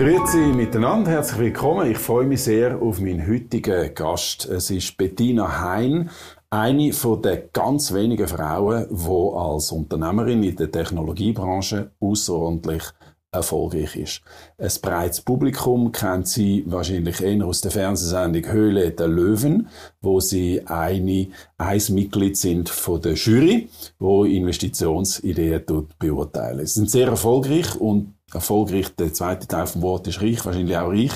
Grüezi miteinander, herzlich willkommen. Ich freue mich sehr auf meinen heutigen Gast. Es ist Bettina Hein, eine von der ganz wenigen Frauen, die als Unternehmerin in der Technologiebranche außerordentlich erfolgreich ist. Ein breites Publikum kennt sie wahrscheinlich eher aus der Fernsehsendung Höhle der Löwen, wo sie eine, ein Mitglied sind von der Jury, wo Investitionsideen beurteilen. Sie sind sehr erfolgreich und erfolgreich. Der zweite Teil vom Wort ist reich, wahrscheinlich auch reich.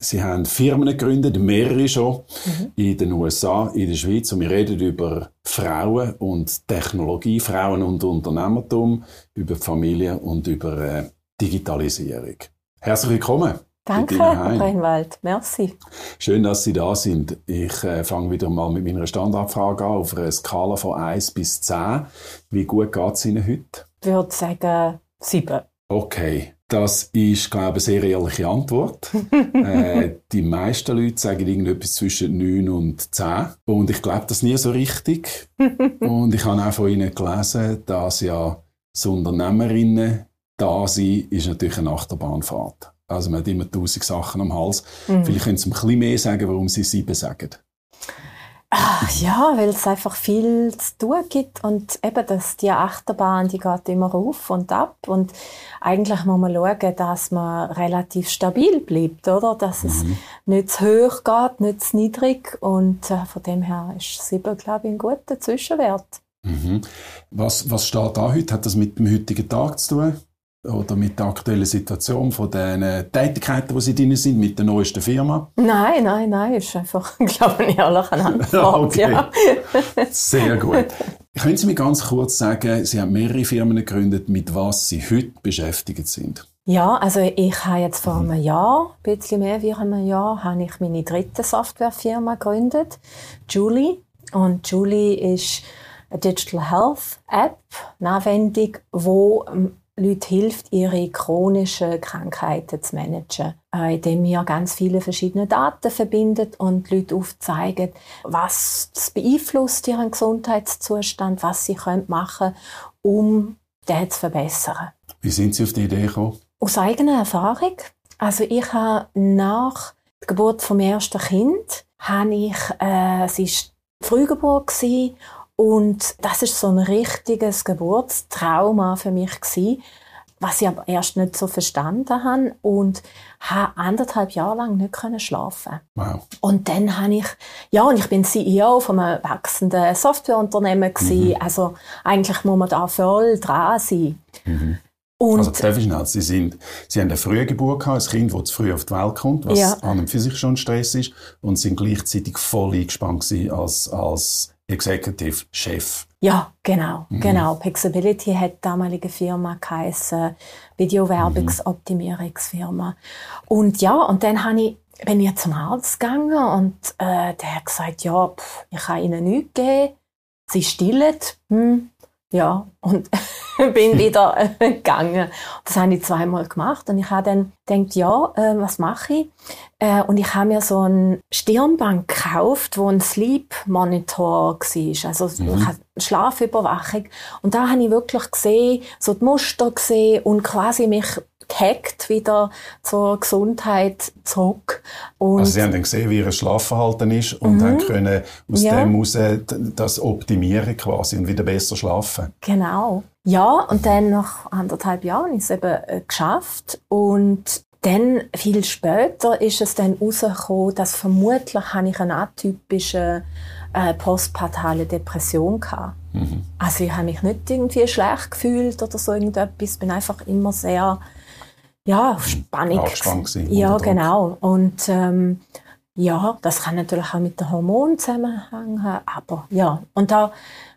Sie haben Firmen gegründet, mehrere schon, mhm. in den USA, in der Schweiz. Und wir reden über Frauen und Technologie, Frauen und Unternehmertum, über Familie und über äh, Digitalisierung. Herzlich willkommen. Danke, Herr Reinwald. Merci. Schön, dass Sie da sind. Ich äh, fange wieder mal mit meiner Standardfrage an, auf einer Skala von 1 bis 10. Wie gut geht es Ihnen heute? Ich würde sagen 7. Okay, das ist, glaube ich, eine sehr ehrliche Antwort. äh, die meisten Leute sagen irgendetwas zwischen 9 und 10. Und ich glaube das nie so richtig. und ich habe auch von Ihnen gelesen, dass ja so Unternehmerinnen da sein, ist natürlich eine Achterbahnfahrt. Also man hat immer tausend Sachen am Hals. Mhm. Vielleicht können Sie ein bisschen mehr sagen, warum Sie sieben sagen. Ach, ja, weil es einfach viel zu tun gibt und eben dass die Achterbahn, die geht immer auf und ab und eigentlich muss man schauen, dass man relativ stabil bleibt, oder? Dass mhm. es nicht zu hoch geht, nicht zu niedrig und äh, von dem her ist sieben, glaube ich, ein guter Zwischenwert. Mhm. Was, was steht da heute? Hat das mit dem heutigen Tag zu tun? Oder mit der aktuellen Situation von den Tätigkeiten, die Sie drin sind, mit der neuesten Firma? Nein, nein, nein, ist einfach, glaube ich, ehrlich eine Antwort. okay. ja. Sehr gut. Können Sie mir ganz kurz sagen, Sie haben mehrere Firmen gegründet, mit was Sie heute beschäftigt sind? Ja, also ich habe jetzt vor einem Jahr, ein bisschen mehr wie einem Jahr, habe ich meine dritte Softwarefirma gegründet, Julie. Und Julie ist eine Digital Health App, eine Anwendung, wo Leute hilft, ihre chronischen Krankheiten zu managen, indem wir ganz viele verschiedene Daten verbindet und Leute aufzeigen, was beeinflusst ihren Gesundheitszustand, was sie machen können, um den zu verbessern. Wie sind Sie auf die Idee gekommen? Aus eigener Erfahrung. Also ich habe nach der Geburt vom ersten Kind, habe ich, äh, es ist Frühgeburt gewesen, und das ist so ein richtiges Geburtstrauma für mich gewesen, was ich aber erst nicht so verstanden habe und habe anderthalb Jahre lang nicht können schlafen. Wow. Und dann habe ich, ja, und ich bin CEO von einem wachsenden Softwareunternehmen gewesen. Mhm. Also eigentlich muss man da voll dran sein. Mhm. Und also darf ich schnell, Sie, sind, Sie haben eine frühe Geburt gehabt, ein Kind, das zu früh auf die Welt kommt, was ja. an und für sich schon Stress ist, und sind gleichzeitig voll eingespannt als, als Executive Chef. Ja, genau, mhm. genau. Pixability hat damalige Firma geheißen, Videowerbungsoptimierungsfirma. Und ja, und dann habe ich, bin ich zum Arzt gegangen und äh, der hat gesagt, ja, pff, ich kann Ihnen nichts geben. Sie stillen. Hm, ja, und bin wieder äh, gegangen. Das habe ich zweimal gemacht und ich habe dann gedacht, ja, äh, was mache ich? Äh, und ich habe mir so ein Stirnband gekauft, wo ein Sleep Monitor war, also mhm. Schlafüberwachung. Und da habe ich wirklich gesehen, so die Muster gesehen und quasi mich gehackt wieder zur Gesundheit zurück. Und also Sie haben dann gesehen, wie Ihr Schlafverhalten ist und mhm. haben können aus ja. dem heraus das optimieren quasi und wieder besser schlafen. Genau. Ja, und dann nach anderthalb Jahren habe ich es eben äh, geschafft und dann, viel später, ist es dann herausgekommen, dass vermutlich habe ich eine atypische äh, postpartale Depression hatte. Mhm. Also ich habe mich nicht irgendwie schlecht gefühlt oder so irgendetwas. Ich bin einfach immer sehr ja, Spannung. Angespannt Ja, genau. Und ähm, ja, das kann natürlich auch mit den Hormonen zusammenhängen, aber ja. Und da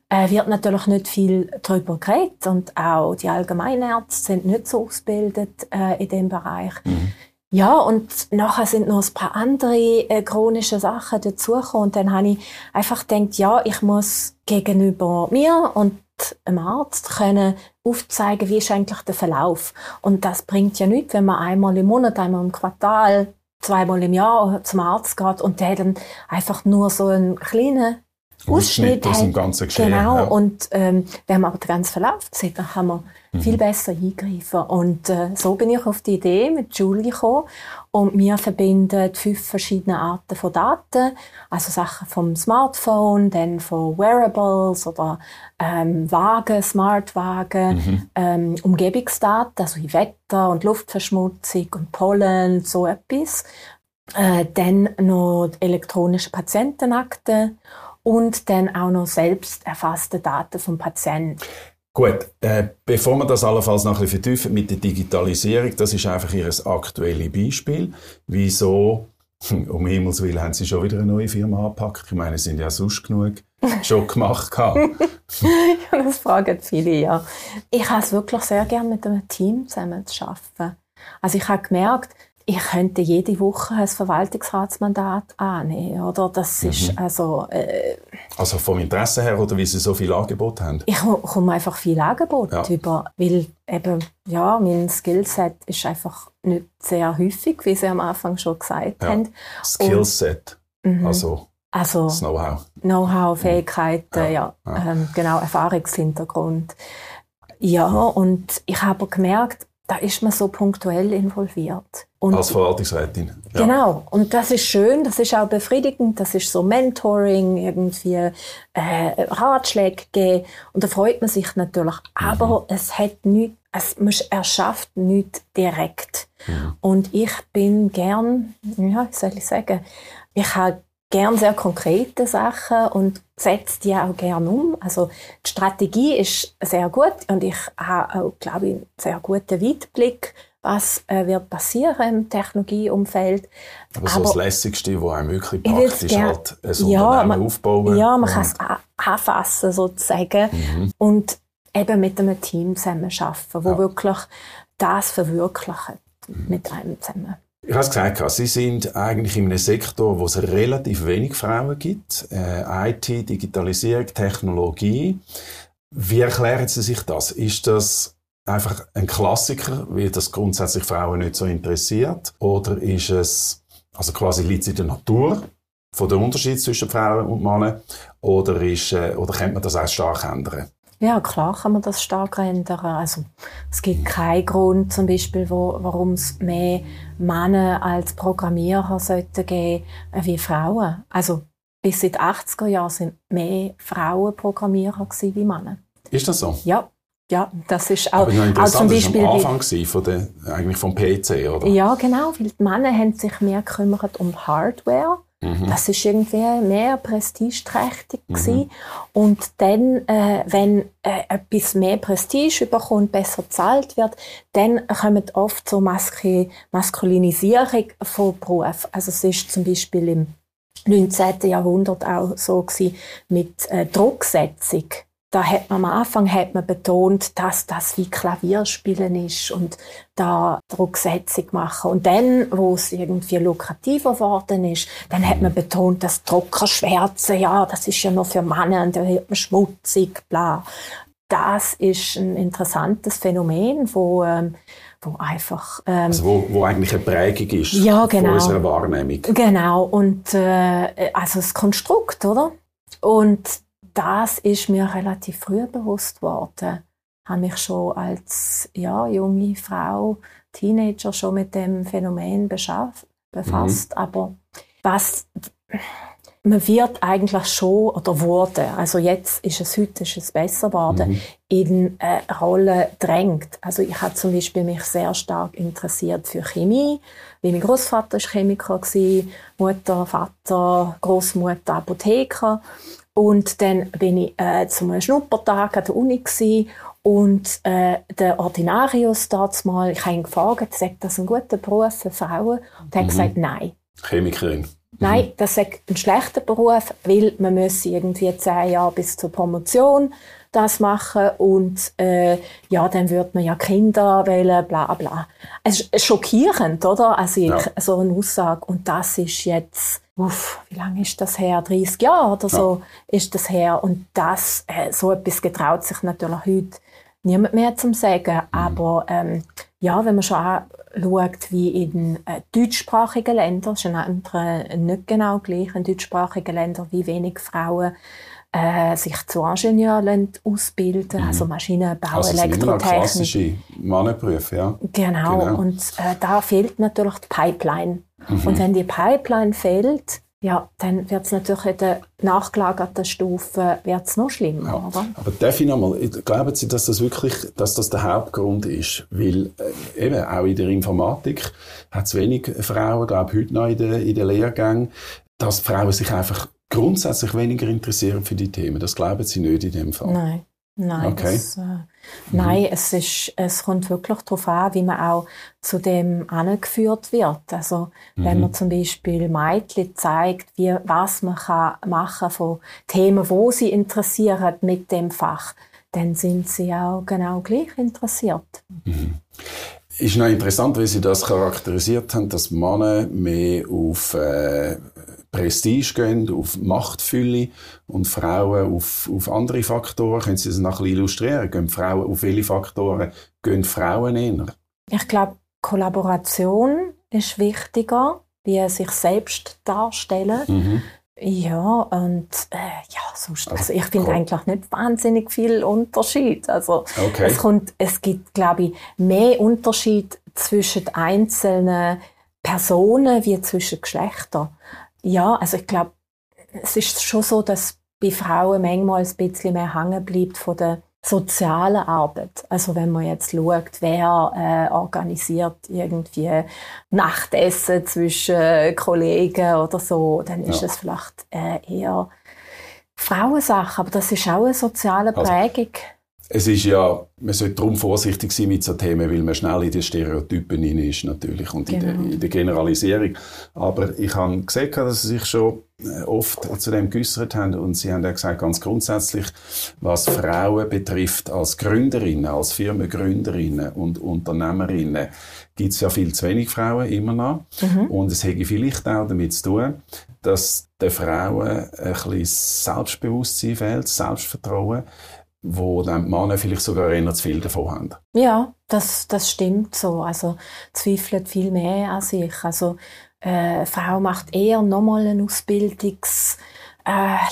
äh, wird natürlich nicht viel darüber geredet und auch die Allgemeinärzte sind nicht so ausgebildet äh, in dem Bereich. Mhm. Ja, und nachher sind noch ein paar andere äh, chronische Sachen dazugekommen und dann habe ich einfach gedacht, ja, ich muss gegenüber mir und einem Arzt können aufzeigen, wie ist eigentlich der Verlauf. Und das bringt ja nichts, wenn man einmal im Monat, einmal im Quartal, zweimal im Jahr zum Arzt geht und der dann einfach nur so einen kleinen Ausschnitt aus dem ganzen Geschehen. Genau, ja. und ähm, wenn man aber den ganzen Verlauf sieht, dann kann man mhm. viel besser eingreifen. Und äh, so bin ich auf die Idee mit Julie gekommen und wir verbinden fünf verschiedene Arten von Daten, also Sachen vom Smartphone, dann von Wearables oder ähm, Wagen, Smartwagen, mhm. ähm, Umgebungsdaten, also wie Wetter und Luftverschmutzung und Pollen, so etwas. Äh, dann noch elektronische Patientenakten und dann auch noch selbst erfasste Daten vom Patienten. Gut, äh, bevor wir das allenfalls noch ein bisschen vertiefen mit der Digitalisierung, das ist einfach Ihr aktuelles Beispiel. Wieso, um Himmels Willen, haben Sie schon wieder eine neue Firma angepackt? Ich meine, Sie sind ja sonst genug schon gemacht. ja, das fragen viele, ja. Ich habe es wirklich sehr gerne mit einem Team zusammen zu arbeiten. Also ich habe gemerkt, ich könnte jede Woche ein Verwaltungsratsmandat annehmen, oder? Das mhm. ist also... Äh, also vom Interesse her oder wie Sie so viel Angebot haben? Ich komme einfach viel Angebot ja. über, weil eben, ja, mein Skillset ist einfach nicht sehr häufig, wie Sie am Anfang schon gesagt ja. haben. Skillset, mhm. also... Also das Know-how. Know-how, Fähigkeiten, ja, ja, ja. Ähm, genau, Erfahrungshintergrund. Ja, und ich habe gemerkt, da ist man so punktuell involviert. Und Als Verwaltungsrätin. Ja. Genau. Und das ist schön, das ist auch befriedigend, das ist so Mentoring, irgendwie äh, Ratschläge geben. Und da freut man sich natürlich. Mhm. Aber es hat nichts, es, man erschafft nichts direkt. Mhm. Und ich bin gern, ja, wie soll ich sagen, ich habe gern sehr konkrete Sachen und setze die auch gern um. Also die Strategie ist sehr gut und ich habe auch, glaube ich, einen sehr guten Weitblick, was äh, wird passieren im Technologieumfeld. Aber so das Lässigste, was einem wirklich packt, ist halt ein ja, Unternehmen man, aufbauen. Ja, man kann es anfassen sozusagen mhm. und eben mit einem Team zusammen arbeiten, wo ja. wirklich das verwirklicht mhm. mit einem zusammen. Ich habe es gesagt, Sie sind eigentlich in einem Sektor, wo es relativ wenig Frauen gibt. Äh, IT, Digitalisierung, Technologie. Wie erklären Sie sich das? Ist das einfach ein Klassiker, weil das grundsätzlich Frauen nicht so interessiert? Oder ist es, also quasi liegt es in der Natur von der Unterschied zwischen Frauen und Männern? Oder, ist, äh, oder könnte man das auch stark ändern? Ja, klar kann man das stark ändern. Also, es gibt keinen Grund, zum Beispiel, wo, warum es mehr Männer als Programmierer sollten geben wie Frauen. Also, bis in den 80er Jahren sind mehr Frauen Programmierer wie Männer. Ist das so? Ja. Ja, das ist auch, Aber auch zum Beispiel. Das war am Anfang von der, eigentlich vom PC, oder? Ja, genau, weil die Männer haben sich mehr gekümmert um Hardware Mhm. Das ist irgendwie mehr prestigeträchtig mhm. Und dann, äh, wenn äh, etwas mehr Prestige bekommt, besser bezahlt wird, dann kommt oft so Maske Maskulinisierung von Beruf. Also es ist zum Beispiel im 19. Jahrhundert auch so gewesen mit äh, Drucksetzung da hat man am Anfang hat man betont, dass das wie Klavierspielen ist und da Drucksetzung machen. Und dann, wo es irgendwie lukrativer geworden ist, dann hat man betont, dass Druckerschwärze, ja, das ist ja nur für Männer und da wird man schmutzig, bla. Das ist ein interessantes Phänomen, wo, ähm, wo einfach... Ähm, also wo, wo eigentlich eine Prägung ist ja, genau. von unserer Wahrnehmung. Genau, und äh, also das Konstrukt, oder? Und das ist mir relativ früh bewusst worden. Ich habe mich schon als ja, junge Frau, Teenager schon mit dem Phänomen befasst. Mhm. Aber was man wird eigentlich schon oder wurde, also jetzt ist es heute ist es besser geworden, mhm. in eine Rolle drängt. Also ich habe zum Beispiel mich sehr stark interessiert für Chemie, weil mein Großvater ist Chemiker gewesen, Mutter, Vater, Großmutter Apotheker und dann bin ich äh, zum Schnuppertag an der Uni gewesen, und äh, der Ordinarius dort mal, ich habe ihn gefragt, sagt das ein guter Beruf für Frauen? Und er hat mhm. gesagt, nein. Chemikerin. Nein, das ist ein schlechter Beruf, weil man muss irgendwie zehn Jahre bis zur Promotion das machen und äh, ja, dann wird man ja Kinder wählen, bla bla. Es ist schockierend, oder? Also ja. so eine Aussage. Und das ist jetzt, uff, wie lange ist das her? 30 Jahre oder so ja. ist das her. Und das, äh, so etwas getraut sich natürlich heute niemand mehr zum sagen. Mhm. Aber ähm, ja, wenn man schon schaut, wie in äh, deutschsprachigen Ländern, ist in anderen nicht genau gleich, in deutschsprachigen Ländern, wie wenig Frauen äh, sich zu Ingenieur ausbilden, mhm. also Maschinenbau, also Elektrotechnik. klassische Mannenberufe, ja. Genau. genau. und äh, da fehlt natürlich die Pipeline. Mhm. Und wenn die Pipeline fehlt, ja, dann wird es natürlich in der nachgelagerten Stufe wird's noch schlimmer, ja. oder? Aber darf ich nochmal, glauben Sie, dass das wirklich, dass das der Hauptgrund ist? Weil äh, eben auch in der Informatik hat es wenig Frauen, glaube ich, heute noch in den, in den Lehrgängen, dass Frauen sich einfach grundsätzlich weniger interessieren für die Themen. Das glauben Sie nicht in dem Fall? Nein. Nein, okay. das, äh, mhm. nein es, ist, es kommt wirklich darauf an, wie man auch zu dem angeführt wird. Also mhm. wenn man zum Beispiel Mädchen zeigt, wie, was man kann machen von Themen, wo sie interessieren mit dem Fach, dann sind sie auch genau gleich interessiert. Mhm. Ist noch interessant, wie Sie das charakterisiert haben, dass Männer mehr auf äh, Prestige gehen, auf Machtfülle und Frauen auf, auf andere Faktoren. Können Sie das noch ein bisschen illustrieren? Gehen Frauen auf welche Faktoren gehen Frauen eher? Ich glaube, Kollaboration ist wichtiger, wie sich selbst darstellen. Mhm. Ja, und äh, ja, sonst, also, also ich finde eigentlich nicht wahnsinnig viel Unterschied. Also okay. es, kommt, es gibt, glaube ich, mehr Unterschied zwischen einzelnen Personen wie zwischen Geschlechtern. Ja, also ich glaube, es ist schon so, dass bei Frauen manchmal ein bisschen mehr hängen bleibt von der sozialen Arbeit. Also wenn man jetzt schaut, wer äh, organisiert irgendwie Nachtessen zwischen Kollegen oder so, dann ist ja. es vielleicht äh, eher Frauensache, aber das ist auch eine soziale also Prägung. Es ist ja, man sollte darum vorsichtig sein mit so Themen, weil man schnell in die Stereotypen hinein ist natürlich und genau. in, der, genau. in, der, Generalisierung. Aber ich habe gesehen, dass Sie sich schon äh, oft zu dem geäußert haben und Sie haben ja gesagt, ganz grundsätzlich, was Frauen betrifft als Gründerinnen, als Firmengründerinnen und Unternehmerinnen, gibt es ja viel zu wenig Frauen immer noch. Mhm. Und es hätte vielleicht auch damit zu tun, dass den Frauen ein bisschen Selbstbewusstsein fehlt, Selbstvertrauen wo dann die Männer vielleicht sogar eher zu viel davon haben. Ja, das, das stimmt so. Also zweifelt viel mehr an sich. Also äh, eine Frau macht eher nochmal eine Ausbildungs-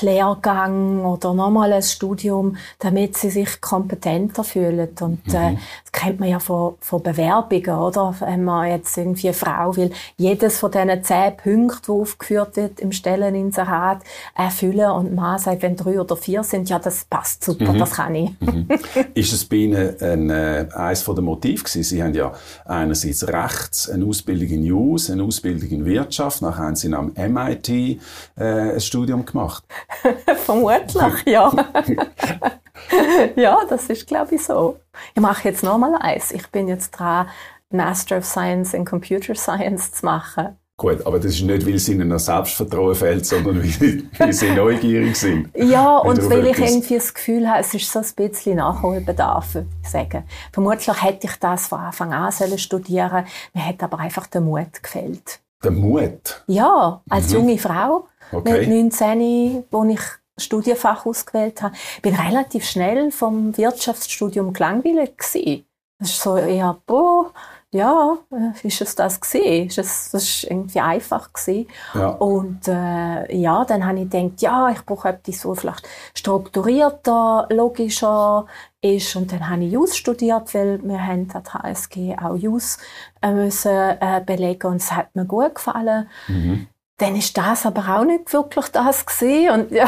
Lehrgang oder nochmal ein Studium, damit sie sich kompetenter fühlen. Und äh, mhm. das kennt man ja von, von Bewerbungen, oder? Wenn man jetzt irgendwie eine Frau will, jedes von diesen zehn Punkten, die aufgeführt wird im Stelleninserat, erfüllen und man sagt, wenn drei oder vier sind, ja, das passt super, mhm. das kann ich. Mhm. Ist es bei Ihnen ein, äh, eines der Motive gewesen? Sie haben ja einerseits rechts eine Ausbildung in News, eine Ausbildung in Wirtschaft, nachher haben Sie am MIT äh, ein Studium gemacht gemacht? Vermutlich, ja. ja, das ist, glaube ich, so. Ich mache jetzt nochmal eins. Ich bin jetzt dran, Master of Science in Computer Science zu machen. Gut, aber das ist nicht, weil es ihnen noch Selbstvertrauen fehlt, sondern weil, weil sie neugierig sind. Ja, und weil ich irgendwie das Gefühl habe, es ist so ein bisschen Nachholbedarf, würde ich sagen. Vermutlich hätte ich das von Anfang an sollen studieren Mir hat aber einfach der Mut gefehlt. Der Mut? Ja, als mhm. junge Frau okay. mit 19, wo ich Studienfach ausgewählt habe, bin relativ schnell vom Wirtschaftsstudium gelangweilt gewesen. Das ist so eher, boah, ja, äh, ist es das gesehen? Ist es, das ist irgendwie einfach gewesen. Ja. Und äh, ja, dann habe ich gedacht, ja, ich brauche etwas, was vielleicht strukturierter, logischer ist. Und dann habe ich Jus studiert, weil wir haben an der HSG auch Jus äh, müssen äh, belegen und es hat mir gut gefallen. Mhm dann ist das aber auch nicht wirklich das gewesen. Und ja,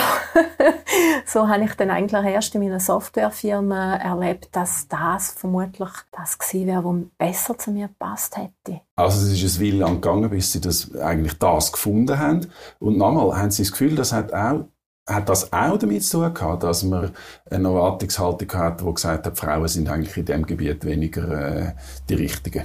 so habe ich dann eigentlich erst in meiner Softwarefirma erlebt, dass das vermutlich das gewesen wäre, was besser zu mir gepasst hätte. Also es ist ein Weile lang gegangen, bis Sie das, eigentlich das gefunden haben. Und nochmal, haben Sie das Gefühl, das hat auch hat das auch damit zu tun gehabt, dass man eine Erwartungshaltung hat, die gesagt hat, Frauen sind eigentlich in diesem Gebiet weniger äh, die Richtigen?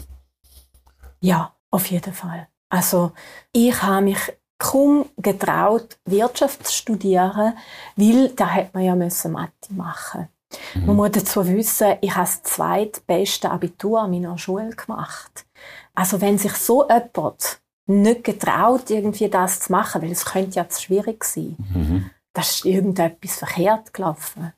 Ja, auf jeden Fall. Also ich habe mich kaum getraut, Wirtschaft zu studieren, weil da hätte man ja müssen Mathe machen. Mhm. Man muss dazu wissen, ich habe das zweitbeste Abitur an meiner Schule gemacht. Also wenn sich so jemand nicht getraut, irgendwie das zu machen, weil es könnte ja zu schwierig sein, mhm. da ist irgendetwas verkehrt gelaufen.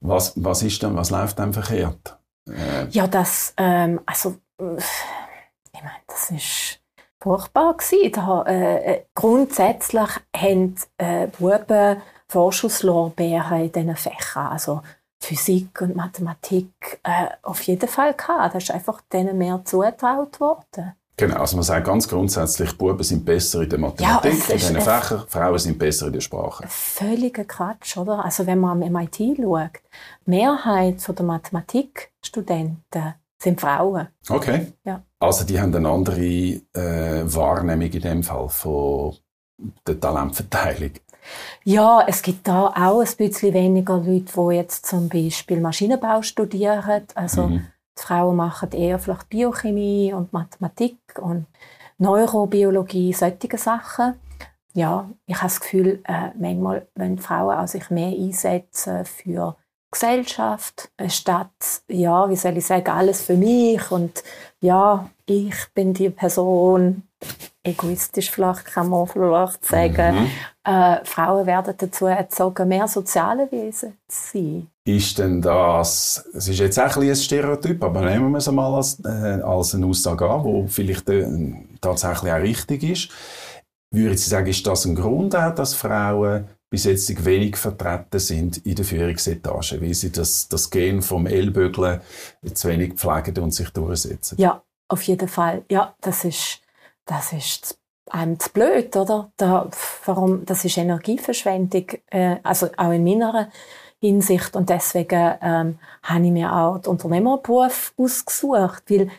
Was, was ist denn, was läuft denn verkehrt? Äh. Ja, das, ähm, also, ich meine, das ist furchtbar gewesen. Da, äh, äh grundsätzlich haben äh, Buben Vorschusslorbeeren in diesen Fächern. Also Physik und Mathematik äh, auf jeden Fall gehabt. Da ist einfach denen mehr zugetraut worden. Genau, also man sagt ganz grundsätzlich, Buben sind besser in der Mathematik, ja, in diesen Fächern, Frauen sind besser in der Sprache. Völliger Quatsch, oder? Also wenn man am MIT schaut, die Mehrheit der Mathematikstudenten sind Frauen. Okay. Ja. Also die haben eine andere äh, Wahrnehmung in dem Fall von der Talentverteilung. Ja, es gibt da auch ein bisschen weniger Leute, die jetzt zum Beispiel Maschinenbau studieren. Also mhm. die Frauen machen eher vielleicht Biochemie und Mathematik und Neurobiologie, solche Sachen. Ja, ich habe das Gefühl, äh, manchmal wollen Frauen auch sich mehr einsetzen für Gesellschaft, statt, ja, wie soll ich sagen, alles für mich und ja, ich bin die Person, egoistisch vielleicht kann man vielleicht sagen, mhm. äh, Frauen werden dazu erzogen, mehr soziale Wesen zu sein. Ist denn das, es ist jetzt auch ein, ein Stereotyp, aber nehmen wir es mal als, äh, als eine Aussage an, die vielleicht äh, tatsächlich auch richtig ist. Würde ich sagen, ist das ein Grund auch, dass Frauen bis jetzt wenig vertreten sind in der Führungsetage, weil sie das, das Gen vom Ellbögeln zu wenig pflegen und sich durchsetzen? Ja, auf jeden Fall. Ja, das ist, das ist einem zu blöd, oder? Da, warum, das ist Energieverschwendung, äh, also auch in meiner Hinsicht. Und deswegen ähm, habe ich mir auch den Unternehmerberuf ausgesucht, weil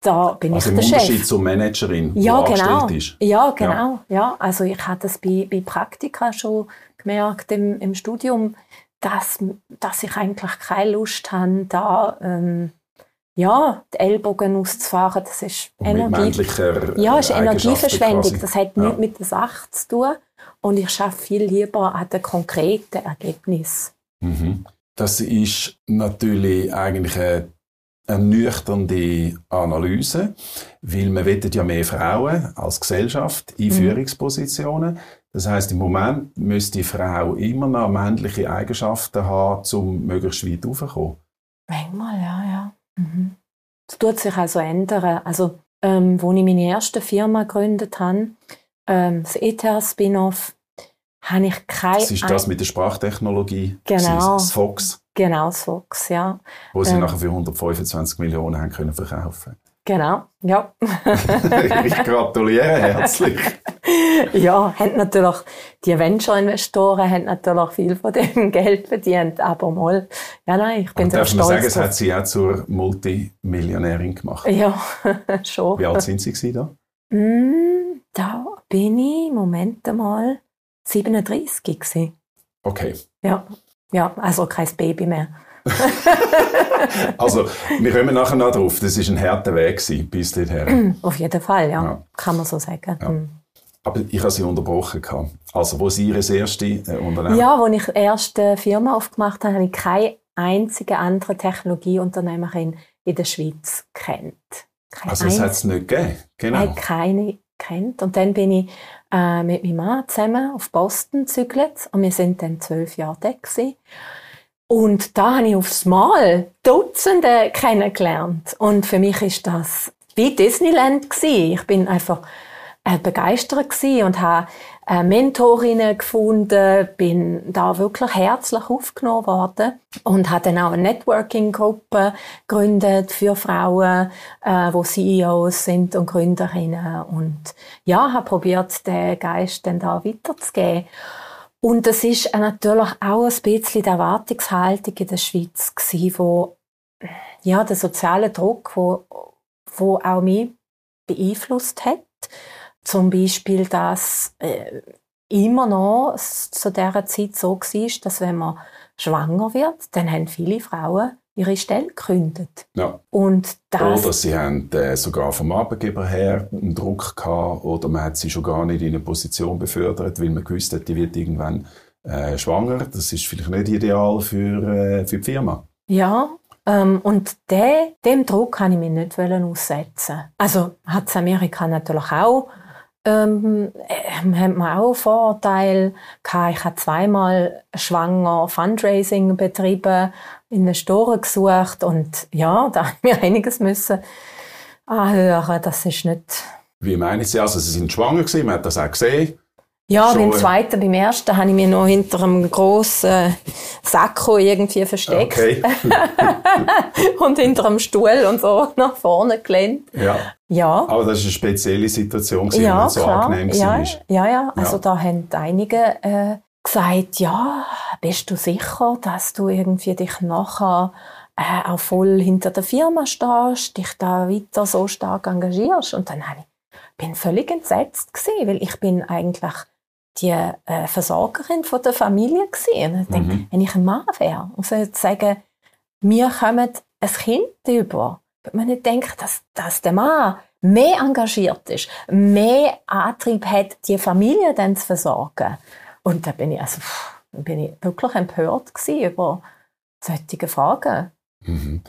da bin also ich der Chef. Also im Unterschied zur Managerin, die ja, genau. ist. Ja, genau. Ja. ja. also ich hatte das bei, bei Praktika schon gemerkt im, im Studium, dass, dass ich eigentlich keine Lust habe, da ähm, ja, die Ellbogen auszufahren. Das ist, Energie ja, ist Energieverschwendung. Das hat ja. nichts mit der Sache zu tun. Und ich schaffe viel lieber an den konkreten Ergebnissen. Mhm. Das ist natürlich eigentlich eine ernüchternde Analyse, weil wir ja mehr Frauen als Gesellschaft in mhm. Führungspositionen. Das heißt, im Moment müsste die Frau immer noch männliche Eigenschaften haben, um möglichst weit raufzukommen. Manchmal, ja, ja. Mhm. Das tut sich also ändern. Also, ähm, wo ich meine erste Firma gegründet habe, ähm, das ETH-Spin-Off, habe ich keine... Das ist das mit der Sprachtechnologie, genau. das Fox. Genau, Fox, ja. Wo sie ähm, nachher für 125 Millionen haben können verkaufen Genau, ja. ich gratuliere herzlich. ja, haben natürlich, die Venture-Investoren haben natürlich viel von dem Geld verdient, aber mal, ja nein, ich bin Und sehr stolz. Darf man sagen, es hat sie auch zur Multimillionärin gemacht? Ja, schon. Wie alt sind sie da? Mm, da bin ich, Moment mal, 37 gewesen. Okay. Ja, ja, also kein Baby mehr. also, wir kommen nachher noch drauf. Das war ein harter Weg gewesen, bis dorthin. Auf jeden Fall, ja. ja. Kann man so sagen. Ja. Mhm. Aber ich habe sie unterbrochen. Also, wo sie ihre erste äh, Unternehmen... Ja, als ich die erste Firma aufgemacht habe, habe ich keine einzige andere Technologieunternehmerin in der Schweiz kennt. Keine also, es hat es nicht gegeben? Genau. Ich keine kennt. Und dann bin ich äh, mit meinem Mann zusammen auf Boston gezügelt und wir sind dann zwölf Jahre da gewesen. Und da habe ich aufs Mal Dutzende kennengelernt. Und für mich ist das wie Disneyland gewesen. Ich bin einfach äh, begeistert gewesen und habe äh, Mentorinnen gefunden, bin da wirklich herzlich aufgenommen worden und habe dann auch eine Networking-Gruppe gegründet für Frauen, äh, wo CEOs sind und Gründerinnen und ja, habe probiert, den Geist dann da weiterzugeben. Und das ist natürlich auch ein bisschen die Erwartungshaltung in der Schweiz gewesen, wo ja, der soziale Druck, wo, wo auch mich beeinflusst hat. Zum Beispiel, dass äh, immer noch zu dieser Zeit so war, dass wenn man schwanger wird, dann haben viele Frauen ihre Stelle gekündigt. Ja. Und das oder sie haben äh, sogar vom Arbeitgeber her einen Druck gehabt oder man hat sie schon gar nicht in eine Position befördert, weil man gewusst hat, die wird irgendwann äh, schwanger. Das ist vielleicht nicht ideal für, äh, für die Firma. Ja, ähm, und de, dem Druck kann ich mich nicht aussetzen. Also hat es Amerika natürlich auch ähm, äh, haben wir auch Vorurteile gehabt. Ich habe zweimal schwanger Fundraising betrieben, Investoren gesucht und ja, da haben wir einiges müssen anhören. Das ist nicht... Wie meinen Sie? Also Sie sind schwanger gewesen, man hat das auch gesehen. Ja, beim zweiten, beim ersten habe ich mich noch hinter einem grossen Sakko irgendwie versteckt. Okay. und hinter einem Stuhl und so nach vorne gelehnt. Ja. ja. Aber das ist eine spezielle Situation, gewesen, ja, so klar. angenehm ja, war. Ja, ja. Also ja. da haben einige äh, gesagt, ja, bist du sicher, dass du irgendwie dich nachher äh, auch voll hinter der Firma stehst, dich da weiter so stark engagierst? Und dann habe ich bin völlig entsetzt gewesen, weil ich bin eigentlich die äh, Versorgerin von der Familie gewesen. Und ich denke, mhm. wenn ich ein Mann wäre und würde sagen, wir kommen ein Kind über, würde man nicht denken, dass, dass der Mann mehr engagiert ist, mehr Antrieb hat, die Familie dann zu versorgen. Und da bin ich, also, bin ich wirklich empört über solche Fragen. Mhm.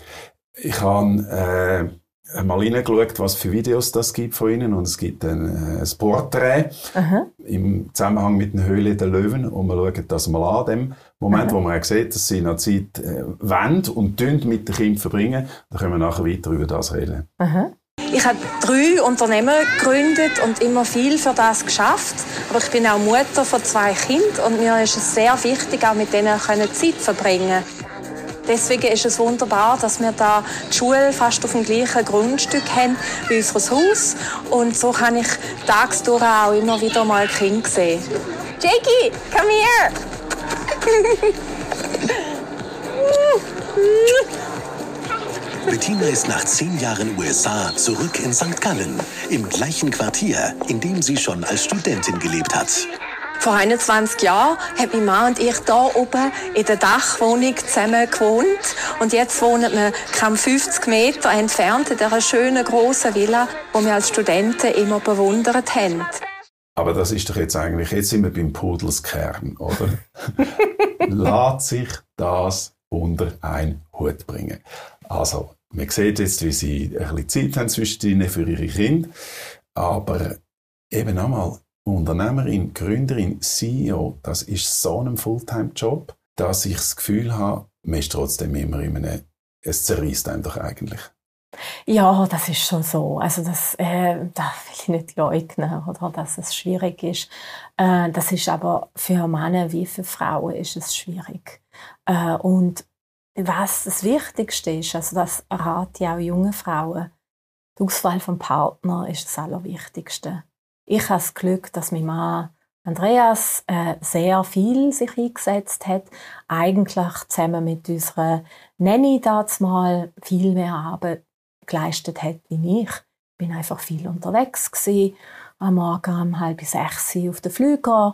Ich habe äh mal reingeschaut, was für Videos das gibt von ihnen und es gibt ein, äh, ein Porträt Aha. im Zusammenhang mit der Höhle der Löwen und wir schauen das mal an, dem Moment, Aha. wo man sieht, dass sie noch Zeit äh, wollen und mit den Kindern verbringen. Da können wir nachher weiter über das reden. Aha. Ich habe drei Unternehmen gegründet und immer viel für das geschafft. Aber ich bin auch Mutter von zwei Kindern und mir ist es sehr wichtig, auch mit denen Zeit verbringen Deswegen ist es wunderbar, dass wir da die Schule fast auf dem gleichen Grundstück haben wie unser Haus. Und so kann ich tagsdurch auch immer wieder mal Kinder sehen. Jakey, come here! Bettina ist nach zehn Jahren USA zurück in St. Gallen, im gleichen Quartier, in dem sie schon als Studentin gelebt hat. Vor 21 Jahren haben mein Mann und ich hier oben in der Dachwohnung zusammen gewohnt. Und jetzt wohnen wir kaum 50 Meter entfernt in dieser schönen grossen Villa, die wir als Studenten immer bewundert haben. Aber das ist doch jetzt eigentlich, jetzt sind wir beim Pudelskern, oder? Lass sich das unter einen Hut bringen. Also, man sieht jetzt, wie sie ein bisschen Zeit haben zwischen für ihre Kinder. Aber eben einmal, Unternehmerin, Gründerin, CEO, das ist so ein Fulltime-Job, dass ich das Gefühl habe, man ist trotzdem immer in einem, es zerreißt einem doch eigentlich. Ja, das ist schon so. Also das, äh, das will ich nicht leugnen, oder, dass es schwierig ist. Äh, das ist aber für Männer wie für Frauen ist es schwierig. Äh, und was das Wichtigste ist, also das rate ich auch junge Frauen, die Auswahl vom Partner ist das Allerwichtigste. Ich habe das Glück, dass mein Mann Andreas äh, sehr viel sich eingesetzt hat, eigentlich zusammen mit unserer Nanny mal viel mehr Arbeit geleistet hat wie ich. Ich bin einfach viel unterwegs gewesen, am Morgen um halb sechs auf den Flüger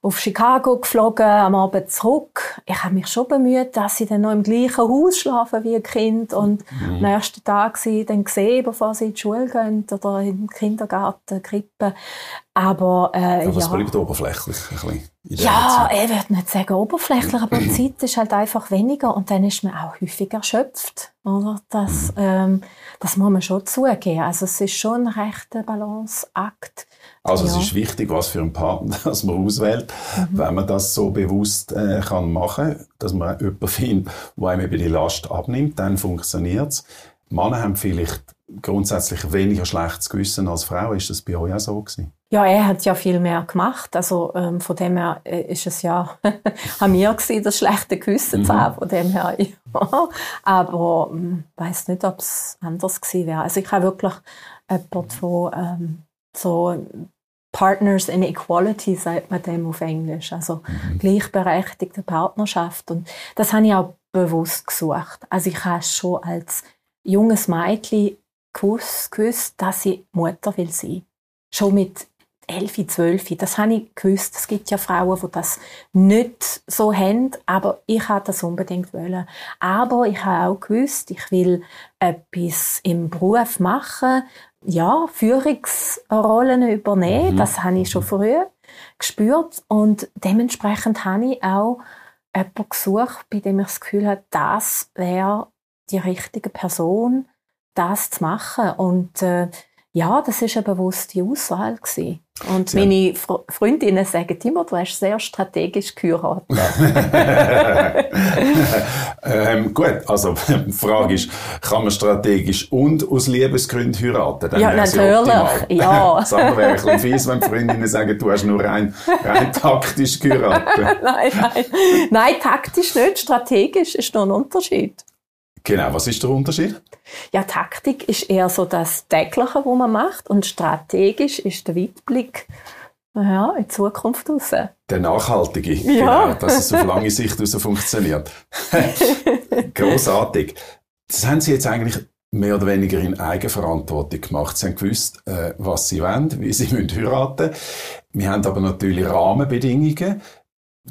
auf Chicago geflogen, am Abend zurück. Ich habe mich schon bemüht, dass sie dann noch im gleichen Haus schlafen wie ein Kind und mhm. am nächsten Tag sie dann sehen, bevor sie in die Schule gehen oder den Kindergarten, Krippe. Aber, äh, aber es bleibt oberflächlich ein bisschen. Ja, ich würde nicht sagen oberflächlich, aber die Zeit ist halt einfach weniger und dann ist man auch häufig erschöpft. Oder? Das, mhm. ähm, das muss man schon zugeben. Also es ist schon ein rechter Balanceakt. Also ja. es ist wichtig, was für einen Partner das man auswählt, mhm. wenn man das so bewusst äh, kann machen, dass man jemanden findet, der einem eben die Last abnimmt, dann funktioniert es. Männer haben vielleicht grundsätzlich weniger schlechtes Gewissen als Frauen. Ist das bei euch auch so gewesen? Ja, er hat ja viel mehr gemacht. Also ähm, von dem her äh, ist es ja an mir gewesen, das schlechte Gewissen mhm. zu haben. Von dem her, ja. Aber ich ähm, weiß nicht, ob es anders gewesen wäre. Also ich habe wirklich jemanden von ähm, so Partners in Equality, sagt man dem auf Englisch. Also mhm. gleichberechtigte Partnerschaft. Und das habe ich auch bewusst gesucht. Also ich habe schon als junges Mädchen gewusst, gewusst dass ich Mutter will sein. Schon mit 11, 12, das habe ich gewusst. Es gibt ja Frauen, die das nicht so haben, aber ich habe das unbedingt wollen. Aber ich habe auch gewusst, ich will etwas im Beruf machen, ja, Führungsrollen übernehmen. Mhm. Das habe ich schon früh gespürt und dementsprechend habe ich auch jemanden gesucht, bei dem ich das Gefühl habe, das wäre die richtige Person, das zu machen. Und äh, ja, das ist eine bewusste Auswahl gewesen. Und Sie meine Fre Freundinnen sagen immer, du hast sehr strategisch geheiratet. ähm, gut, also die Frage ist, kann man strategisch und aus Liebesgründen heiraten? Dann ja, natürlich. Ja. das wäre ein bisschen fies, wenn Freundinnen sagen, du hast nur rein, rein taktisch geheiratet. nein, nein. Nein, taktisch nicht. Strategisch ist noch ein Unterschied. Genau, was ist der Unterschied? Ja, Taktik ist eher so das Tägliche, was man macht und strategisch ist der Weitblick ja, in die Zukunft raus. Der nachhaltige, ja. genau, dass es auf lange Sicht raus funktioniert. Großartig. Das haben Sie jetzt eigentlich mehr oder weniger in Eigenverantwortung gemacht. Sie haben gewusst, äh, was Sie wollen, wie Sie heiraten müssen. Wir haben aber natürlich Rahmenbedingungen.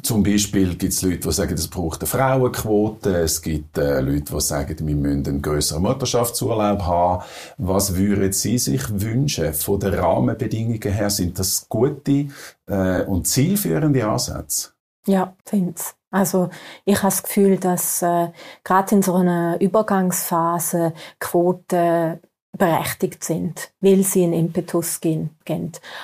Zum Beispiel gibt es Leute, die sagen, es braucht eine Frauenquote. Es gibt äh, Leute, die sagen, wir müssen einen grösseren Mutterschaftsurlaub haben. Was würden Sie sich wünschen von den Rahmenbedingungen her? Sind das gute äh, und zielführende Ansätze? Ja, finde ich. Also ich habe das Gefühl, dass äh, gerade in so einer Übergangsphase Quoten berechtigt sind, weil sie einen Impetus geben.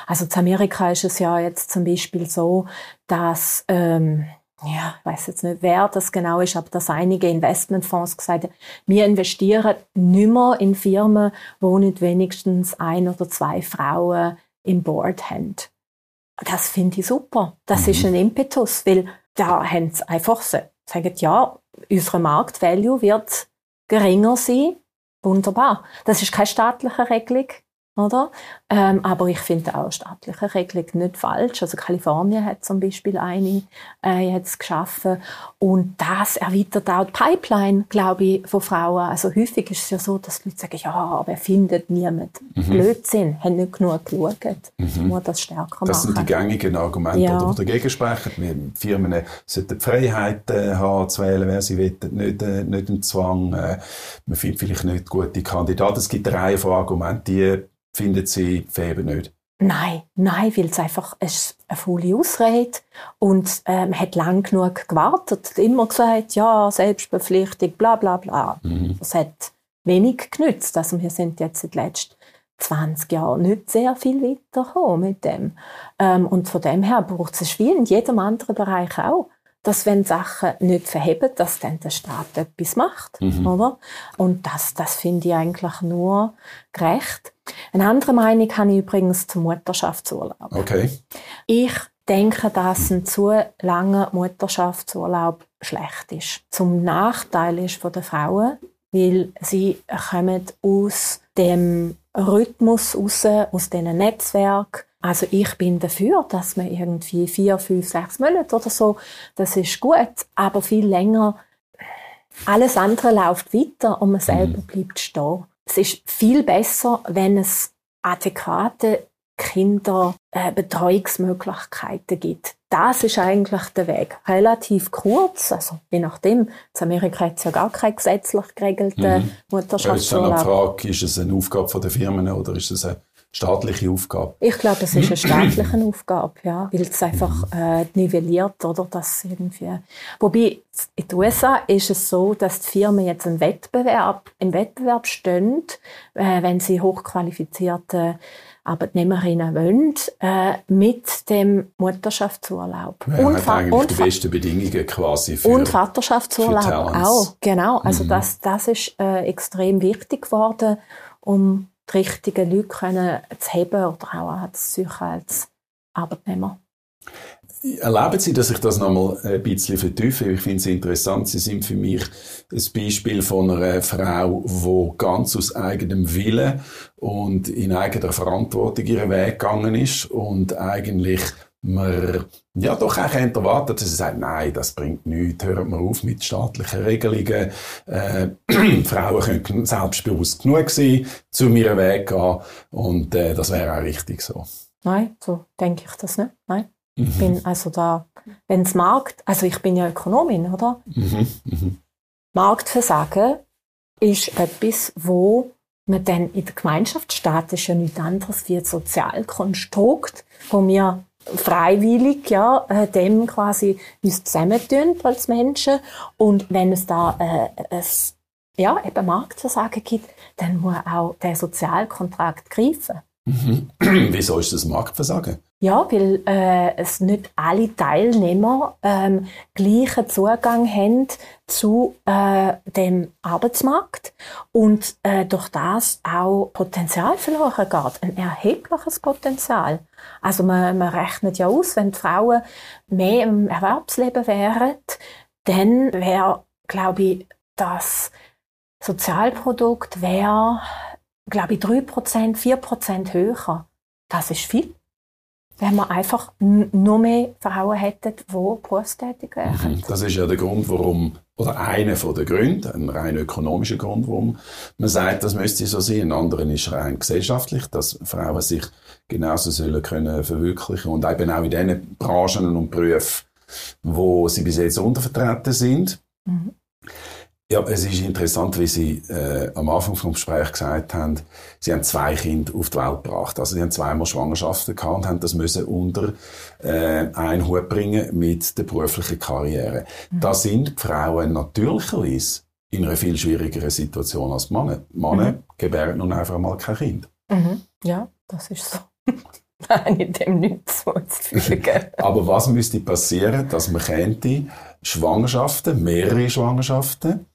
Also in Amerika ist es ja jetzt zum Beispiel so, dass ähm, ja, ich weiß jetzt nicht, wer das genau ist, aber dass einige Investmentfonds gesagt haben, wir investieren nicht mehr in Firmen, wo nicht wenigstens ein oder zwei Frauen im Board haben. Das finde ich super. Das mhm. ist ein Impetus, weil da haben sie einfach so, sagen, ja, unsere Marktvalue wird geringer sein, Wunderbar. Das ist keine staatliche Regelung, oder? Ähm, aber ich finde auch staatliche Regelung nicht falsch. Also Kalifornien hat zum Beispiel eine äh, jetzt geschaffen und das erweitert auch die Pipeline, glaube ich, von Frauen. Also häufig ist es ja so, dass die Leute sagen, ja, aber er findet niemand. Mhm. Blödsinn, haben nicht genug geschaut. Mhm. Muss das stärker machen. Das sind die gängigen Argumente, ja. die dagegen sprechen. Die Firmen sollten die Freiheit äh, haben, zu wählen, wer sie wollen, nicht, äh, nicht einen Zwang. Äh, man findet vielleicht nicht gute Kandidaten. Es gibt eine Reihe von Argumenten, die findet sie Fäben nicht? Nein, nein, weil es einfach eine volle Ausrede und man hat lang genug gewartet, immer gesagt, ja, Selbstbepflichtung, bla bla bla. Mhm. Das hat wenig genützt. Also wir sind jetzt in den letzten 20 Jahren nicht sehr viel weitergekommen mit dem. Ähm, und von dem her braucht es wie in jedem anderen Bereich auch dass wenn Sachen nicht verheben, dass dann der Staat etwas macht, mhm. oder? Und das, das finde ich eigentlich nur gerecht. Eine andere Meinung habe ich übrigens zum Mutterschaftsurlaub. Okay. Ich denke, dass ein zu langer Mutterschaftsurlaub schlecht ist. Zum Nachteil ist von den Frauen, weil sie kommen aus dem Rhythmus raus, aus diesen Netzwerken, also ich bin dafür, dass man irgendwie vier, fünf, sechs Monate oder so, das ist gut, aber viel länger, alles andere läuft weiter und man selber mhm. bleibt stehen. Es ist viel besser, wenn es adäquate Kinderbetreuungsmöglichkeiten gibt. Das ist eigentlich der Weg. Relativ kurz, also je nachdem. In Amerika hat es ja gar keinen gesetzlich geregelten mhm. Mutterschaftsurlaub. Ist dann eine Frage, ist es eine Aufgabe der Firmen oder ist es eine staatliche Aufgabe? Ich glaube, es ist eine staatliche Aufgabe, ja, weil es einfach äh, nivelliert, oder, dass irgendwie. Wobei in den USA ist es so, dass die Firmen jetzt im Wettbewerb, im Wettbewerb stehen, äh, wenn sie hochqualifizierte Arbeitnehmerinnen wollen, äh, mit dem Mutterschaftsurlaub. Ja, und, hat und die besten Bedingungen quasi für Und Vaterschaftsurlaub auch, genau. Also mhm. das, das ist äh, extrem wichtig geworden, um die richtigen Leute können zu haben oder auch zu suchen als Arbeitnehmer. Erleben Sie, dass ich das nochmal ein bisschen vertiefe? Ich finde es interessant. Sie sind für mich ein Beispiel von einer Frau, die ganz aus eigenem Willen und in eigener Verantwortung ihren Weg gegangen ist und eigentlich man ja doch auch erwartet, dass sie sagt, nein, das bringt nichts, hört mal auf mit staatlichen Regelungen. Äh, Frauen können selbstbewusst genug sein, zu ihrem Weg gehen und äh, das wäre auch richtig so. Nein, so denke ich das nicht. Nein. Mhm. Ich bin also da, wenn es Markt, also ich bin ja Ökonomin, oder? Mhm. Mhm. Marktversagen ist etwas, wo man dann in der Gemeinschaft steht, ist ja nichts anderes wie ein Sozialkonstrukt, wo wir freiwillig ja, äh, dem quasi uns zusammentun als Menschen. Und wenn es da äh, ein ja, eben Marktversagen gibt, dann muss auch der Sozialkontrakt greifen. Mhm. Wieso ist das Marktversagen? Ja, weil äh, es nicht alle Teilnehmer ähm, gleichen Zugang haben zu äh, dem Arbeitsmarkt und äh, durch das auch Potenzial verloren geht, ein erhebliches Potenzial. Also man, man rechnet ja aus, wenn die Frauen mehr im Erwerbsleben wären, dann wäre, glaube ich, das Sozialprodukt wäre, glaube ich, 3%, 4% höher. Das ist viel wenn wir einfach nur mehr Frauen hätten, die berufstätig wären. Mhm. Das ist ja der Grund, warum, oder einer der Gründe, ein rein ökonomischer Grund, warum man sagt, das müsste so sein. Ein anderer ist rein gesellschaftlich, dass Frauen sich genauso sollen können verwirklichen und eben auch in den Branchen und Berufen, wo sie bis jetzt untervertreten sind. Mhm. Ja, es ist interessant, wie Sie äh, am Anfang vom Gespräch gesagt haben, Sie haben zwei Kinder auf die Welt gebracht. Also Sie haben zweimal Schwangerschaften gehabt und haben das müssen unter äh, einen Hut bringen mit der beruflichen Karriere. Mhm. Da sind Frauen natürlicherweise in einer viel schwierigeren Situation als Männer. Männer mhm. gebären nun einfach mal kein Kind. Mhm. Ja, das ist so. Nein, in dem nichts hinzuzufügen. Aber was müsste passieren, dass man könnte Schwangerschaften, mehrere Schwangerschaften,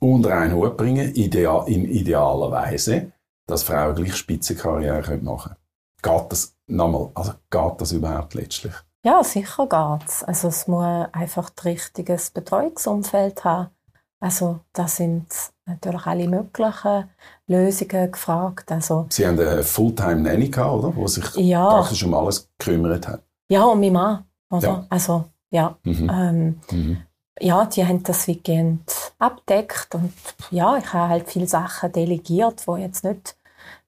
unter einen Hut bringen, ideal, in idealer Weise, dass Frauen gleich Spitzenkarriere machen können. Geht das, nochmal, also geht das überhaupt letztlich? Ja, sicher geht es. Also es muss einfach ein richtiges Betreuungsumfeld haben. Also da sind natürlich alle möglichen Lösungen gefragt. Also, Sie haben eine Fulltime-Nanny gehabt, oder? Wo sich ja. praktisch um alles gekümmert hat. Ja, und mein Mann. Oder? Ja. Also, ja. Mhm. Ähm, mhm ja, die haben das weitgehend abdeckt und ja, ich habe halt viele Sachen delegiert, wo jetzt nicht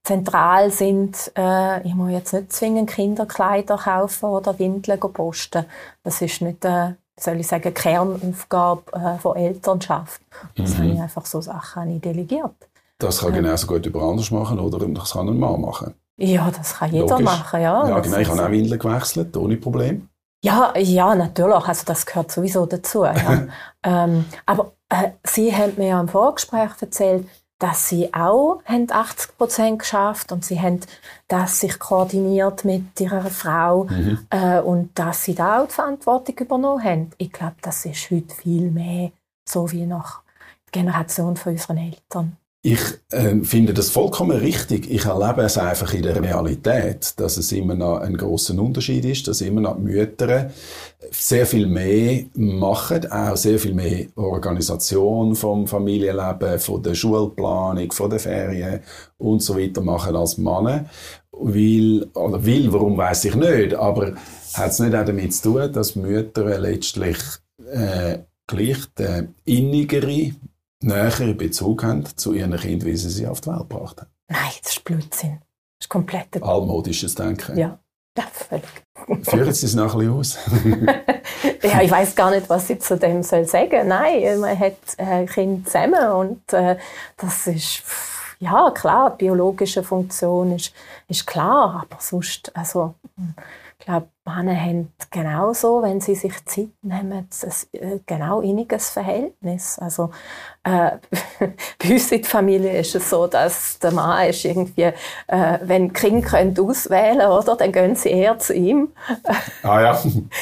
zentral sind. Äh, ich muss jetzt nicht zwingend Kinderkleider kaufen oder Windeln posten. Das ist nicht, äh, soll ich sagen, Kernaufgabe äh, von Elternschaft. Das mhm. habe ich einfach so Sachen nicht delegiert. Das kann genauso gut über anders machen oder das kann ein Mann machen. Ja, das kann jeder Logisch. machen, ja. Ja, genau. Ich habe auch Windeln gewechselt, ohne Problem. Ja, ja, natürlich. Also das gehört sowieso dazu. Ja. ähm, aber äh, Sie haben mir ja im Vorgespräch erzählt, dass Sie auch haben 80 Prozent geschafft und Sie haben das sich koordiniert mit Ihrer Frau mhm. äh, und dass Sie da auch die Verantwortung übernommen haben. Ich glaube, das ist heute viel mehr so wie nach der Generation von unseren Eltern. Ich äh, finde das vollkommen richtig. Ich erlebe es einfach in der Realität, dass es immer noch ein großer Unterschied ist, dass immer noch Mütter sehr viel mehr machen, auch sehr viel mehr Organisation vom Familienleben, von der Schulplanung, von der Ferien und so weiter machen als Männer. Will, oder will, warum weiß ich nicht, aber hat es nicht auch damit zu tun, dass Mütter letztlich äh, gleich die innigere näheren Bezug haben zu ihren Kindern, wie sie sie auf die Welt gebracht haben. Nein, das ist Blödsinn. Das ist komplett... Altmodisches Denken. Ja, ja völlig. Führen Sie es noch ein bisschen aus? ja, ich weiß gar nicht, was ich zu dem soll sagen. Nein, man hat äh, Kinder zusammen und äh, das ist ja klar, die biologische Funktion ist, ist klar, aber sonst, also ich glaube, Männer haben genauso, wenn sie sich Zeit nehmen, ein äh, genau inniges Verhältnis. Also äh, bei uns in der Familie ist es so, dass der Mann ist irgendwie, äh, wenn Kinder können auswählen oder, dann gehen sie eher zu ihm. Ah ja.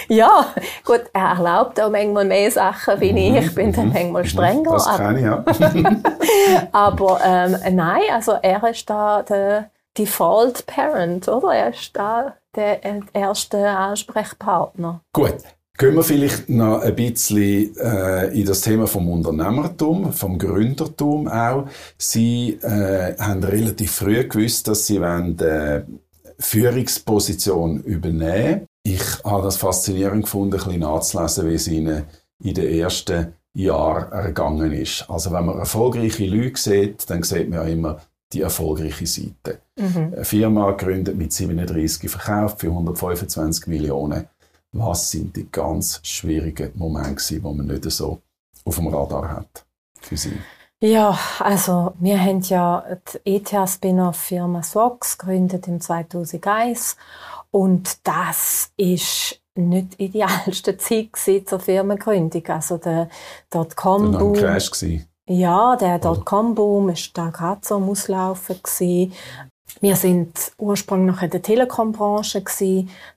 ja, gut, er erlaubt auch manchmal mehr Sachen wie ich. Ich bin dann mhm. manchmal strenger. Das kann ich, ja. aber ähm, nein, also er ist da der Default Parent, oder? Er ist da der erste Ansprechpartner. Gut. Gehen wir vielleicht noch ein bisschen äh, in das Thema vom Unternehmertum, vom Gründertum auch. Sie äh, haben relativ früh gewusst, dass Sie wollen, äh, Führungsposition übernehmen Ich habe das faszinierend gefunden, ein bisschen nachzulesen, wie es Ihnen in den ersten Jahren ergangen ist. Also wenn man erfolgreiche Leute sieht, dann sieht man ja immer die erfolgreiche Seite. Mhm. Eine Firma gegründet mit 37 verkauft für 125 Millionen. Was sind die ganz schwierigen Momente, die man nicht so auf dem Radar hat für Sie? Ja, also wir haben ja die ETH-Spin-off-Firma Sox gegründet im 2001 und das ist nicht die idealste Zeit zur Firmengründung. Also der Dotcom-Boom. Crash Ja, der Dotcom-Boom war da gerade so am Auslaufen. Gewesen. wir sind ursprünglich noch in der Telekom-Branche.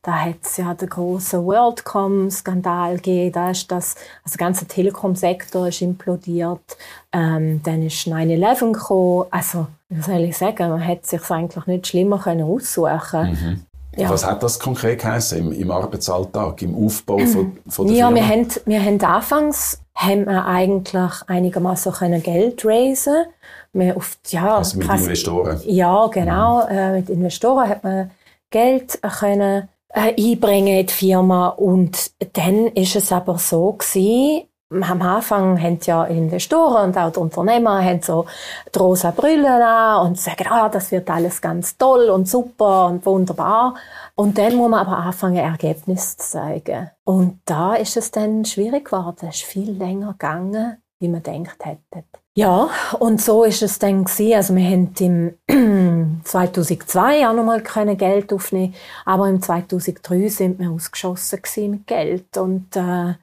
Da hat es ja den großen WorldCom-Skandal gegeben. Da ist das, also der ganze Telekom-Sektor ist implodiert. Ähm, dann ist 9/11 gekommen. Also, wie soll ich sagen, man hätte sich eigentlich nicht schlimmer können aussuchen. Mhm. Ja. Was hat das konkret geheißen im, im Arbeitsalltag, im Aufbau von, von der ja, Firma? wir haben, wir haben anfangs haben wir eigentlich einigermaßen können Geld raisen. Wir auf, ja, also mit krass- Investoren? Ja, genau. Äh, mit Investoren hat man Geld können äh, einbringen in die Firma und dann ist es aber so gewesen, am Anfang haben ja Investoren und auch die Unternehmer haben so die rosa Brille an und sagen, ah, das wird alles ganz toll und super und wunderbar. Und dann muss man aber anfangen, Ergebnisse zu zeigen. Und da ist es dann schwierig geworden. Es ist viel länger gegangen, wie man denkt hätte. Ja, und so ist es dann gewesen. Also wir haben im 2002 auch nochmal können Geld aufnehmen, aber im 2003 sind wir ausgeschossen mit Geld und äh,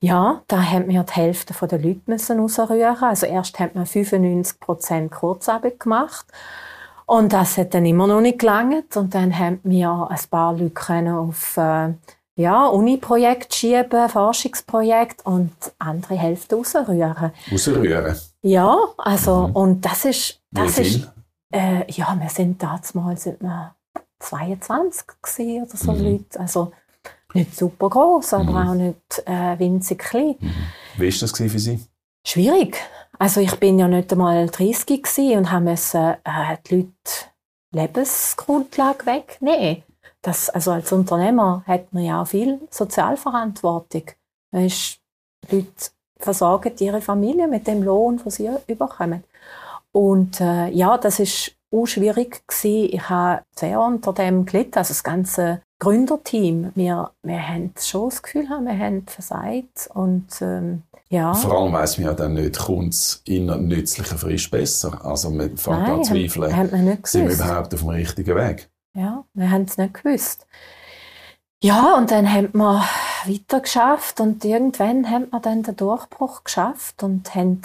ja, da haben wir die Hälfte der Leute müssen rausrühren. Also erst hat man 95% Kurzarbeit gemacht. Und das hat dann immer noch nicht gelangt. Und dann haben wir ein paar Leute können auf äh, ja, Uni-Projekt schieben, Forschungsprojekt und andere Hälfte rausrühren. Rausrühren? Ja, also, und das ist, Wie das viel? ist, äh, ja, wir sind damals sind wir 22 gewesen oder so Mhm. Leute. Also, nicht super groß, aber Mhm. auch nicht äh, winzig klein. Wie war das für Sie? Schwierig. Also ich bin ja nicht einmal 30 gewesen und haben müssen, äh, die Leute Lebensgrundlage wegnehmen. Das, also als Unternehmer hat man ja auch viel Sozialverantwortung. Die Leute versorgen ihre Familie mit dem Lohn, den sie überkommen. Und äh, ja, das ist auch schwierig gewesen. Ich habe sehr unter dem gelitten, also das ganze Gründerteam. Wir, wir haben schon das Gefühl, wir haben versagt und ähm, ja. Vor allem weiss man ja dann nicht, kommt es in einer nützlichen Frisch besser. Also man fängt an Nein, zu zweifeln, haben nicht sind wir überhaupt auf dem richtigen Weg? Ja, wir haben es nicht gewusst. Ja, und dann haben wir weiter geschafft und irgendwann haben wir dann den Durchbruch geschafft und haben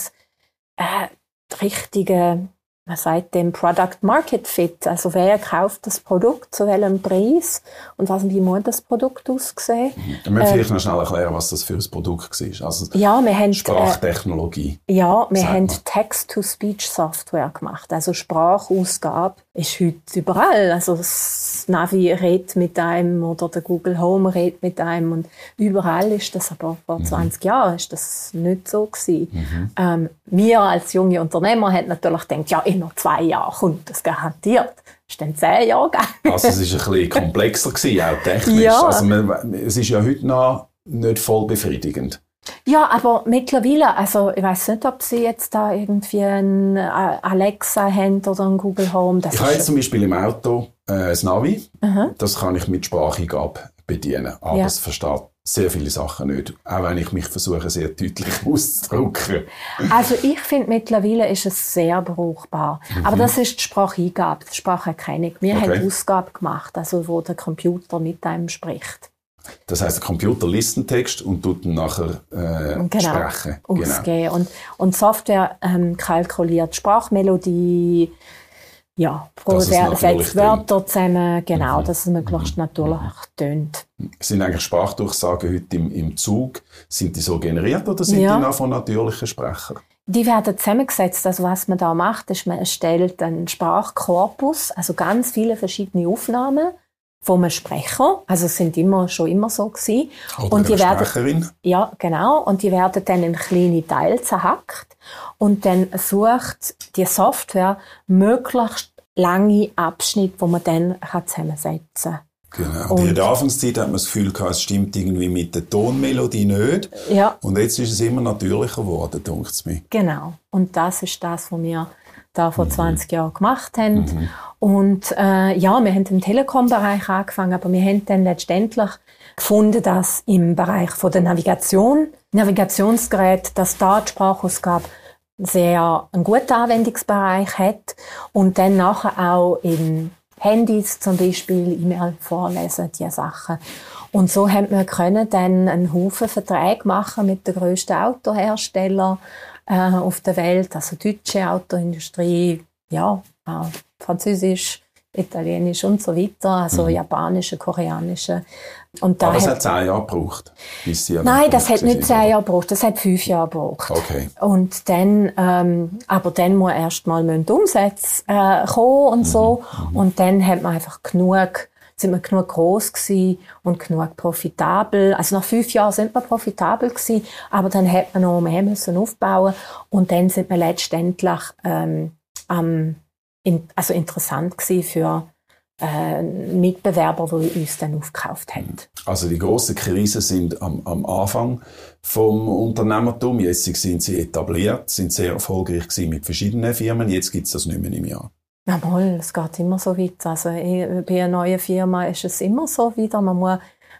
äh, die richtige, man sagt dem Product Market Fit, also wer kauft das Produkt, zu welchem Preis und was, wie muss das Produkt aussehen. Wir müssen vielleicht noch schnell erklären, was das für ein Produkt war. Also Ja, wir haben, äh, Sprachtechnologie. Ja, wir haben. Text-to-Speech-Software gemacht. Also Sprachausgabe ist heute überall. Also das Navi redet mit einem oder der Google Home redet mit einem und überall ist das. Aber vor Mhm. 20 Jahren ist das nicht so gewesen. Ähm, wir als junge Unternehmer haben natürlich gedacht, ja, in noch zwei Jahren kommt das garantiert. Ist dann zehn Jahre gegangen. Also es war ein bisschen komplexer, gewesen, auch technisch. Ja. Also man, es ist ja heute noch nicht voll befriedigend. Ja, aber mittlerweile, also ich weiß nicht, ob Sie jetzt da irgendwie ein äh, Alexa haben oder ein Google Home. Das Ich habe jetzt zum Beispiel im Auto äh, ein Navi, Mhm. das kann ich mit Spracheingabe bedienen, aber Ja. es versteht sehr viele Sachen nicht, auch wenn ich mich versuche, sehr deutlich auszudrücken. Also ich finde mittlerweile ist es sehr brauchbar. Aber das ist die Spracheingabe, die Spracherkennung. Wir Mhm. Okay. haben Ausgabe gemacht, also wo der Computer mit einem spricht. Das heißt, der Computer liest den Text und tut ihn nachher äh, Genau. sprechen. Genau. Und, und Software ähm, kalkuliert die Sprachmelodie, ja, setzt Wörter zusammen, genau, Mhm. dass es möglichst natürlich tönt. Sind eigentlich Sprachdurchsagen heute im, im Zug, sind die so generiert oder sind Ja. die noch von natürlichen Sprechern? Die werden zusammengesetzt. Also was man da macht, ist, man erstellt einen Sprachkorpus, also ganz viele verschiedene Aufnahmen vom Sprecher. Also es sind immer schon immer so gewesen. Oder und die werden Sprecherin? ja genau und die werden dann in kleine Teile zerhackt und dann sucht die Software möglichst lange Abschnitte, wo man dann kann zusammensetzen kann. Genau. Und- in der Anfangszeit hat man das Gefühl gehabt, es stimmt irgendwie mit der Tonmelodie nicht. Ja, Und jetzt ist es immer natürlicher geworden, denkt es mir. Genau. Und das ist das, was wir da vor 20 Jahren gemacht haben. Und äh, ja, wir haben im Telekom-Bereich angefangen, aber wir haben dann letztendlich gefunden, dass im Bereich von der Navigation, Navigationsgerät, dass da die Sprachausgabe sehr einen guten Anwendungsbereich hat und dann nachher auch in Handys zum Beispiel E-Mail vorlesen, diese Sachen. Und so haben wir können dann einen Haufen Verträge machen mit den grössten Autoherstellern äh, auf der Welt, also deutsche Autoindustrie, ja, auch französisch, Italienisch und so weiter, also mhm. japanische, koreanische. Und da Aber es hat zehn Jahre gebraucht, bis sie Nein, das hat nicht zehn Jahre gebraucht, das hat fünf Jahre gebraucht. Okay. Und dann, ähm, aber dann muss erst mal Umsätze äh, kommen und so. Mhm. mhm. Und dann hat man einfach genug sind wir genug groß gewesen und genug profitabel. Also nach fünf Jahren sind wir profitabel gewesen, aber dann hätte man noch mehr müssen aufbauen und dann sind wir letztendlich ähm, ähm, in, also interessant gewesen für äh, Mitbewerber, die uns dann aufgekauft haben. Also die grossen Krisen sind am, am Anfang vom Unternehmertum. Jetzt sind sie etabliert, sind sehr erfolgreich gewesen mit verschiedenen Firmen. Jetzt gibt es das nicht mehr im Jahr. Ja, mal, es geht immer so weiter. Also bei einer neuen Firma ist es immer so wieder. Man muss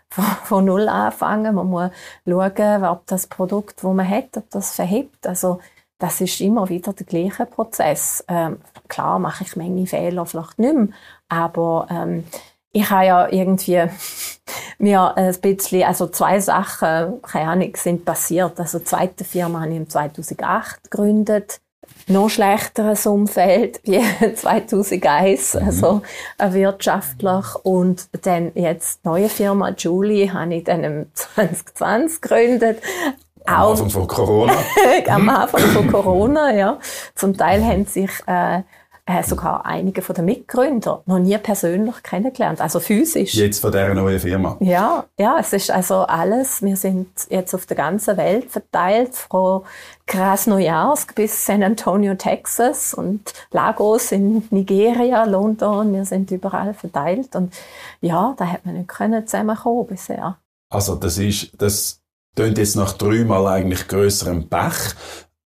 von, von null anfangen. Man muss schauen, ob das Produkt, das man hat, ob das verhebt. Also das ist immer wieder der gleiche Prozess. Ähm, klar mache ich Menge Fehler vielleicht nicht mehr, aber ähm, ich habe ja irgendwie mir ein bisschen, also zwei Sachen, keine Ahnung, sind passiert. Also die zweite Firma habe ich im 2008 gegründet noch schlechteres Umfeld wie 2001, mhm. also wirtschaftlich. Und dann jetzt die neue Firma Julie habe ich dann im 2020 gegründet. Am Anfang von Corona. Am Anfang von Corona, ja. Zum Teil haben sich äh, äh, sogar einige von den Mitgründern noch nie persönlich kennengelernt, also physisch. Jetzt von dieser neuen Firma? Ja, ja, es ist also alles, wir sind jetzt auf der ganzen Welt verteilt, von Krasnojarsk bis San Antonio, Texas und Lagos in Nigeria, London, wir sind überall verteilt und ja, da hat man nicht können zusammenkommen bisher. Also das ist, das klingt jetzt nach dreimal eigentlich grösserem Pech.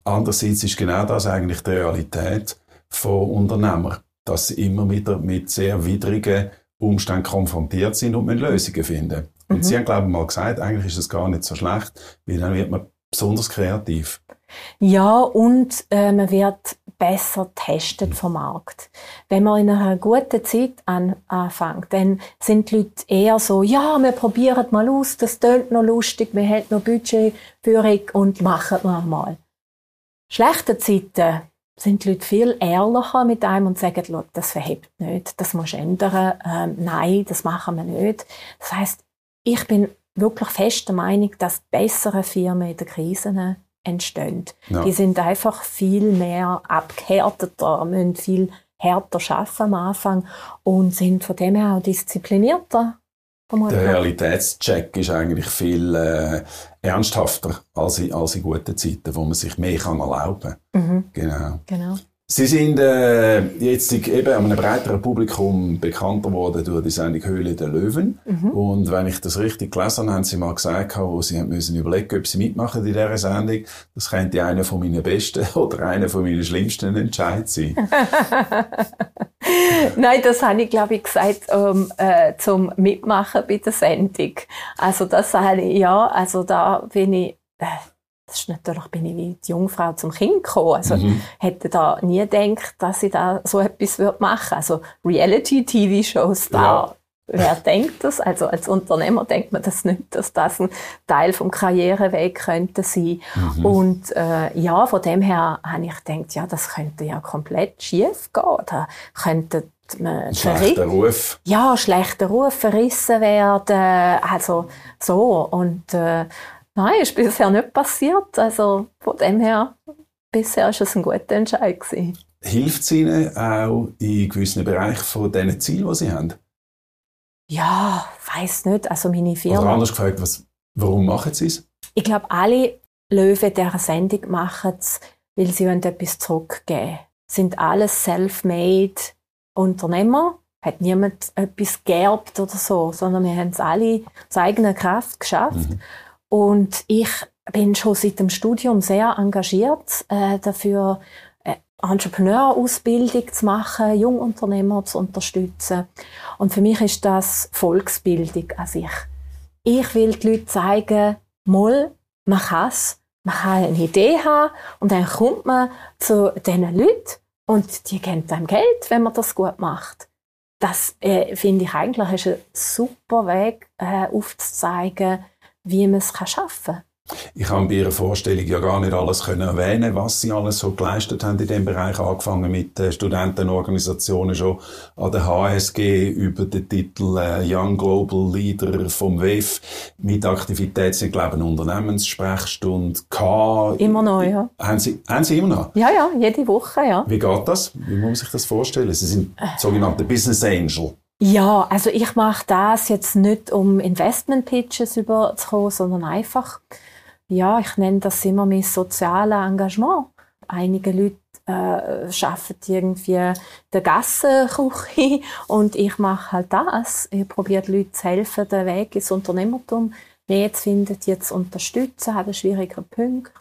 Andererseits ist genau das eigentlich die Realität von Unternehmern, dass sie immer wieder mit sehr widrigen Umständen konfrontiert sind und müssen Lösungen finden. Und mhm. Sie haben, glaube ich, mal gesagt, eigentlich ist es gar nicht so schlecht, weil dann wird man besonders kreativ. Ja, und äh, man wird besser testet vom Markt. Wenn man in einer guten Zeit an, anfängt, dann sind die Leute eher so, ja, wir probieren mal aus, das tönt noch lustig, wir haben noch Budgetführung und machen wir mal. Schlechte Zeiten, sind die Leute viel ehrlicher mit einem und sagen, das verhebt nicht, das muss ändern, ähm, nein, das machen wir nicht. Das heißt, ich bin wirklich fest der Meinung, dass bessere Firmen in der Krise entstehen. Ja. Die sind einfach viel mehr abgehärteter, müssen viel härter arbeiten am Anfang und sind von dem her auch disziplinierter der Realitätscheck ist eigentlich viel äh, ernsthafter als in, als in guten Zeiten, wo man sich mehr kann erlauben kann. Mhm. Genau. genau. Sie sind äh, jetzt eben an einem breiteren Publikum bekannter geworden durch die Sendung Höhle der Löwen. Mhm. Und wenn ich das richtig gelesen habe, haben Sie mal gesagt, wo Sie müssen überlegen, ob Sie mitmachen in dieser Sendung. Das könnte einer von meinen besten oder einer von meinen schlimmsten Entscheid sein. Nein, das habe ich, glaube ich, gesagt, um, äh, zum Mitmachen bei der Sendung. Also das habe ich, ja, also da bin ich... Äh, das ist natürlich, bin ich wie die Jungfrau zum Kind gekommen. Also, mhm. hätte da nie gedacht, dass ich da so etwas würde machen. Also, Reality-TV-Shows, da, ja. wer denkt das? Also, als Unternehmer denkt man das nicht, dass das ein Teil vom Karriereweg könnte sein. Mhm. Und, äh, ja, von dem her habe ich gedacht, ja, das könnte ja komplett schief gehen. Da könnte man schlechter Ruf. Ja, schlechter Ruf verrissen werden. Also, so. Und, äh, Nein, ist bisher nicht passiert. Also von dem her, bisher war es ein guter Entscheid. Gewesen. Hilft es Ihnen auch in gewissen Bereichen von diesen Zielen, die Sie haben? Ja, weiß nicht. Also meine Firma. Oder anders gefragt, was, warum machen Sie es? Ich glaube, alle Löwen dieser Sendung machen es, weil sie etwas zurückgeben Sind alles self-made Unternehmer. Hat niemand etwas geerbt oder so, sondern wir haben es alle aus eigener Kraft geschafft. Mhm. Und ich bin schon seit dem Studium sehr engagiert äh, dafür, äh, Entrepreneur-Ausbildung zu machen, Jungunternehmer zu unterstützen. Und für mich ist das Volksbildung an sich. Ich will die Leute zeigen, mal, man kann es, man kann eine Idee haben und dann kommt man zu diesen Leuten und die geben einem Geld, wenn man das gut macht. Das äh, finde ich eigentlich ist ein super Weg, äh, aufzuzeigen, wie man es schaffen kann. Ich habe bei Ihrer Vorstellung ja gar nicht alles können erwähnen, was Sie alles so geleistet haben in dem Bereich, angefangen mit äh, Studentenorganisationen schon an der HSG über den Titel äh, Young Global Leader vom WEF mit Aktivität, Sie glauben Unternehmenssprechstunde gehabt. Immer noch, ja. Haben Sie, haben Sie immer noch? Ja, ja, jede Woche, ja. Wie geht das? Wie muss man sich das vorstellen? Sie sind sogenannte Business Angel. Ja, also ich mache das jetzt nicht, um Investment Pitches überzukommen, sondern einfach, ja, ich nenne das immer mein soziales Engagement. Einige Leute äh, arbeiten irgendwie der Gassenküche und ich mache halt das. Ich probiere den Leuten zu helfen, den Weg ins Unternehmertum mehr zu finden, die zu unterstützen, haben schwierige Punkte.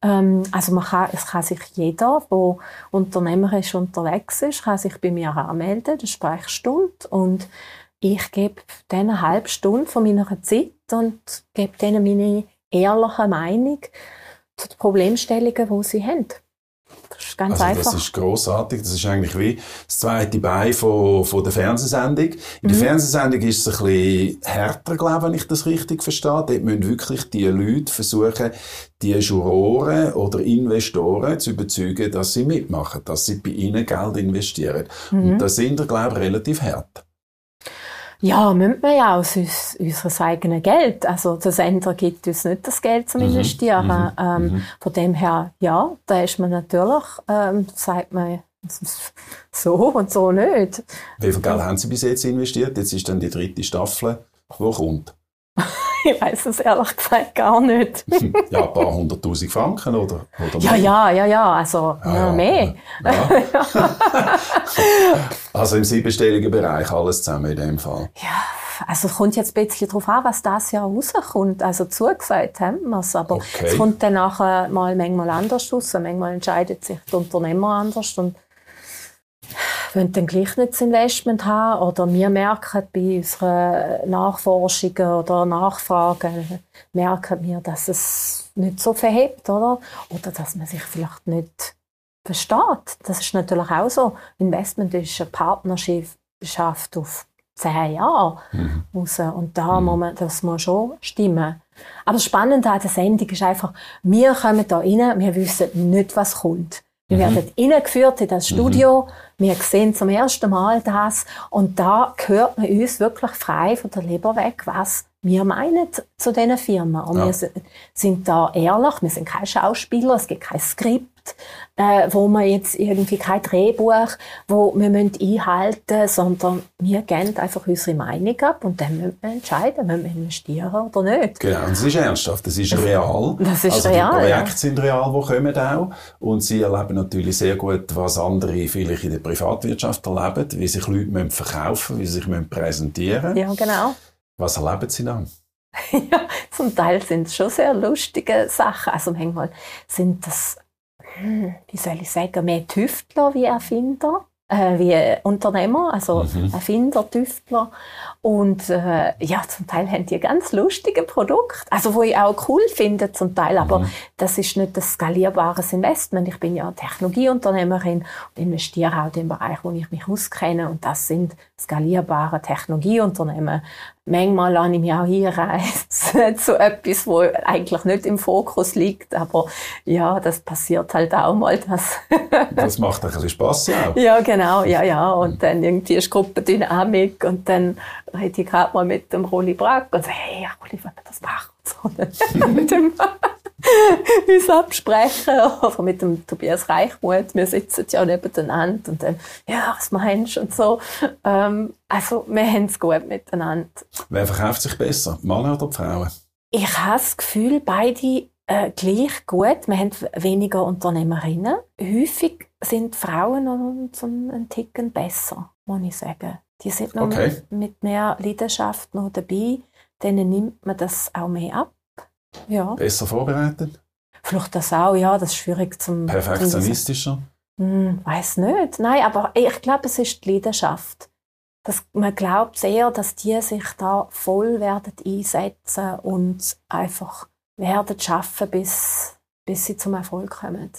Also man kann, es kann sich jeder, der unternehmerisch unterwegs ist, kann sich bei mir anmelden, der Sprechstunde und ich gebe denen eine halbe Stunde von meiner Zeit und gebe denen meine ehrliche Meinung zu den Problemstellungen, die sie haben. Das ist ganz also einfach. Das ist großartig. Das ist eigentlich wie das zweite Bein von, von der Fernsehsendung. In der mhm. Fernsehsendung ist es ein bisschen härter, glaube ich, wenn ich das richtig verstehe. Dort müssen wirklich die Leute versuchen, die Juroren oder Investoren zu überzeugen, dass sie mitmachen, dass sie bei ihnen Geld investieren. Mhm. Und da sind wir, glaube ich, relativ hart. Ja, müssen wir ja aus uns, unserem eigenen Geld. Also der Sender gibt uns nicht das Geld zum mhm. Investieren. Mhm. Ähm, mhm. Von dem her, ja, da ist man natürlich, ähm, sagt man, so und so nicht. Wie viel Geld haben Sie bis jetzt investiert? Jetzt ist dann die dritte Staffel, die kommt. ich weiß es ehrlich gesagt gar nicht. ja, ein paar hunderttausend Franken oder, oder Ja, ja, ja, ja, also ja, ja, mehr. Ja. also im siebenstelligen Bereich alles zusammen in dem Fall. Ja, also es kommt jetzt ein bisschen darauf an, was das Jahr rauskommt. Also zugesagt haben wir es, aber okay. es kommt dann nachher mal manchmal anders raus. Manchmal entscheidet sich der Unternehmer anders und wollen dann gleich nicht das Investment haben oder wir merken bei unseren Nachforschungen oder Nachfragen, merken wir, dass es nicht so verhebt, oder? Oder dass man sich vielleicht nicht versteht. Das ist natürlich auch so. Investment ist eine Partnerschaft auf zehn Jahre mhm. raus. Und da mhm. muss man, das muss schon stimmen. Aber das Spannende an der Sendung ist einfach, wir kommen da rein, wir wissen nicht, was kommt. Wir mhm. werden hineingeführt in das Studio. Mhm. Wir sehen zum ersten Mal das. Und da hört man uns wirklich frei von der Leber weg, was wir meinen zu diesen Firmen. Und ja. wir sind da ehrlich. Wir sind keine Schauspieler. Es gibt kein Skript äh, wo man jetzt irgendwie kein Drehbuch, wo wir einhalten müssen, sondern wir geben einfach unsere Meinung ab und dann müssen wir entscheiden, müssen wir investieren oder nicht. Genau, und das ist ernsthaft, das ist real. Das ist also real, die Projekte ja. sind real, die kommen auch und sie erleben natürlich sehr gut, was andere vielleicht in der Privatwirtschaft erleben, wie sich Leute verkaufen müssen, wie sie sich präsentieren müssen. Ja, genau. Was erleben sie dann? ja, zum Teil sind es schon sehr lustige Sachen. Also manchmal sind das hm, wie soll ich sagen, mehr Tüftler wie Erfinder, äh, wie Unternehmer, also mhm. Erfinder, Tüftler. Und äh, ja, zum Teil haben die ganz lustige Produkte, also wo ich auch cool finde zum Teil, aber mhm. das ist nicht das skalierbares Investment. Ich bin ja Technologieunternehmerin und investiere auch in den Bereich, wo ich mich auskenne und das sind skalierbare Technologieunternehmen, manchmal lasse ich mich auch hinreißen zu etwas, wo eigentlich nicht im Fokus liegt, aber ja, das passiert halt auch mal. Dass das macht ein bisschen Spass, ja. Ja, genau, ja, ja. Und dann irgendwie ist Gruppendynamik und dann rede ich gerade mal mit dem Rolli Brack und sage, hey, Rolli, wenn wir das machen? So, mit dem uns absprechen oder mit dem Tobias Reichmuth. Wir sitzen ja nebeneinander und dann, ja, was meinst du und so. Ähm, also, wir haben es gut miteinander. Wer verkauft sich besser, Männer oder Frauen? Ich habe das Gefühl, beide äh, gleich gut. Wir haben weniger Unternehmerinnen. Häufig sind Frauen uns einen Ticken besser, muss ich sagen. Die sind noch okay. mit, mit mehr Leidenschaft noch dabei. Denen nimmt man das auch mehr ab. Ja. Besser vorbereitet? Vielleicht das auch, ja, das ist schwierig zum... Perfektionistischer? Hm, weiß nicht. Nein, aber ich glaube, es ist die Leidenschaft. Das, man glaubt sehr, dass die sich da voll werden einsetzen und einfach werden schaffen, bis, bis sie zum Erfolg kommen.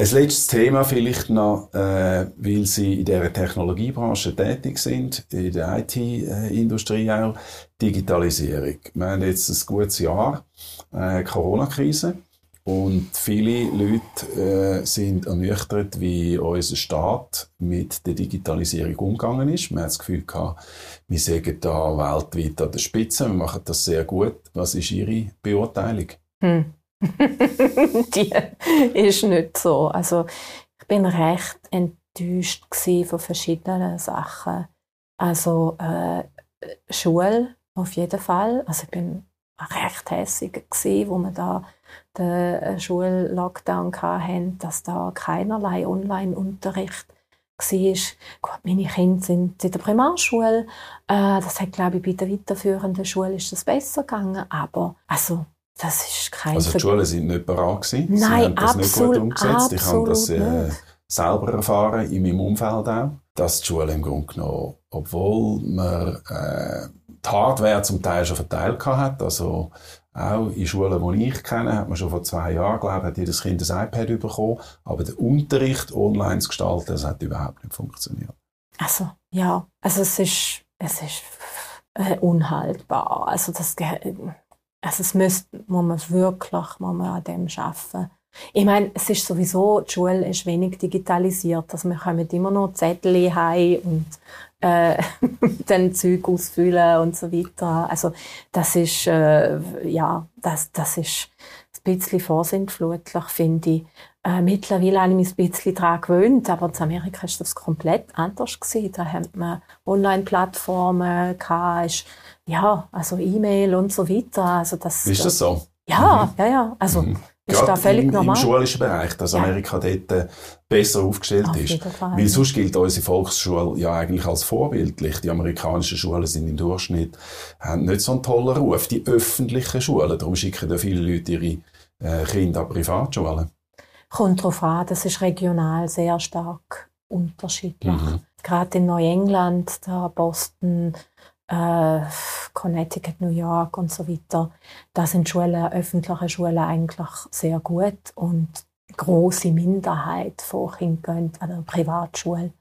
Ein letztes Thema vielleicht noch, äh, weil Sie in der Technologiebranche tätig sind, in der IT-Industrie auch, Digitalisierung. Wir haben jetzt ein gutes Jahr, äh, Corona-Krise. Und viele Leute äh, sind ernüchtert, wie unser Staat mit der Digitalisierung umgegangen ist. Man hat das Gefühl gehabt, wir sind da weltweit an der Spitze, wir machen das sehr gut. Was ist Ihre Beurteilung? Hm. Die ist nicht so. Also ich bin recht enttäuscht von verschiedenen Sachen. Also äh, Schule auf jeden Fall. Also ich bin recht hässig gewesen, wo wir da den äh, Schullockdown hatten, dass da keinerlei Online-Unterricht war. Gut, meine Kinder sind in der Primarschule. Äh, das hat, glaube ich, bei der weiterführenden Schule ist das besser gegangen. Aber also, das ist kein Also die Schulen sind nicht bereit gewesen? Nein, Sie haben das absolut, nicht gut umgesetzt. Ich habe das äh, selber erfahren, in meinem Umfeld auch, dass die Schule im Grunde genommen, obwohl man äh, die Hardware zum Teil schon verteilt hat, also auch in Schulen, die ich kenne, hat man schon vor zwei Jahren, glaube ich, hat jedes Kind ein iPad bekommen. Aber der Unterricht online zu gestalten, das hat überhaupt nicht funktioniert. Also, ja. Also, es ist, es ist äh, unhaltbar. Also, das, also es müsste, muss man wirklich muss man an dem arbeiten. Ich meine, es ist sowieso, die Schule ist wenig digitalisiert. Also wir kommen immer noch Zettel heim und äh, dann Zeug ausfüllen und so weiter. Also das ist, äh, ja, das, das ist ein bisschen vorsintflutlich, finde ich. Äh, mittlerweile habe ich mich ein bisschen daran gewöhnt, aber in Amerika war das komplett anders. Gewesen. Da haben wir Online-Plattformen, ja, also E-Mail und so weiter. Also das, ist das so? Ja, mhm. ja, ja. Also, mhm. Ist da völlig im, normal. Im schulischen Bereich, dass ja. Amerika dort äh, besser aufgestellt Auf ist. Weil sonst gilt unsere Volksschule ja eigentlich als vorbildlich. Die amerikanischen Schulen sind im Durchschnitt, haben nicht so einen tollen Ruf. Die öffentlichen Schulen, darum schicken da viele Leute ihre äh, Kinder an Privatschulen. Kommt darauf an, das ist regional sehr stark unterschiedlich. Mhm. Gerade in Neuengland, da Boston, äh, Connecticut, New York und so weiter, da sind Schulen, öffentliche Schulen eigentlich sehr gut und große Minderheit von Kindern an der Privatschule.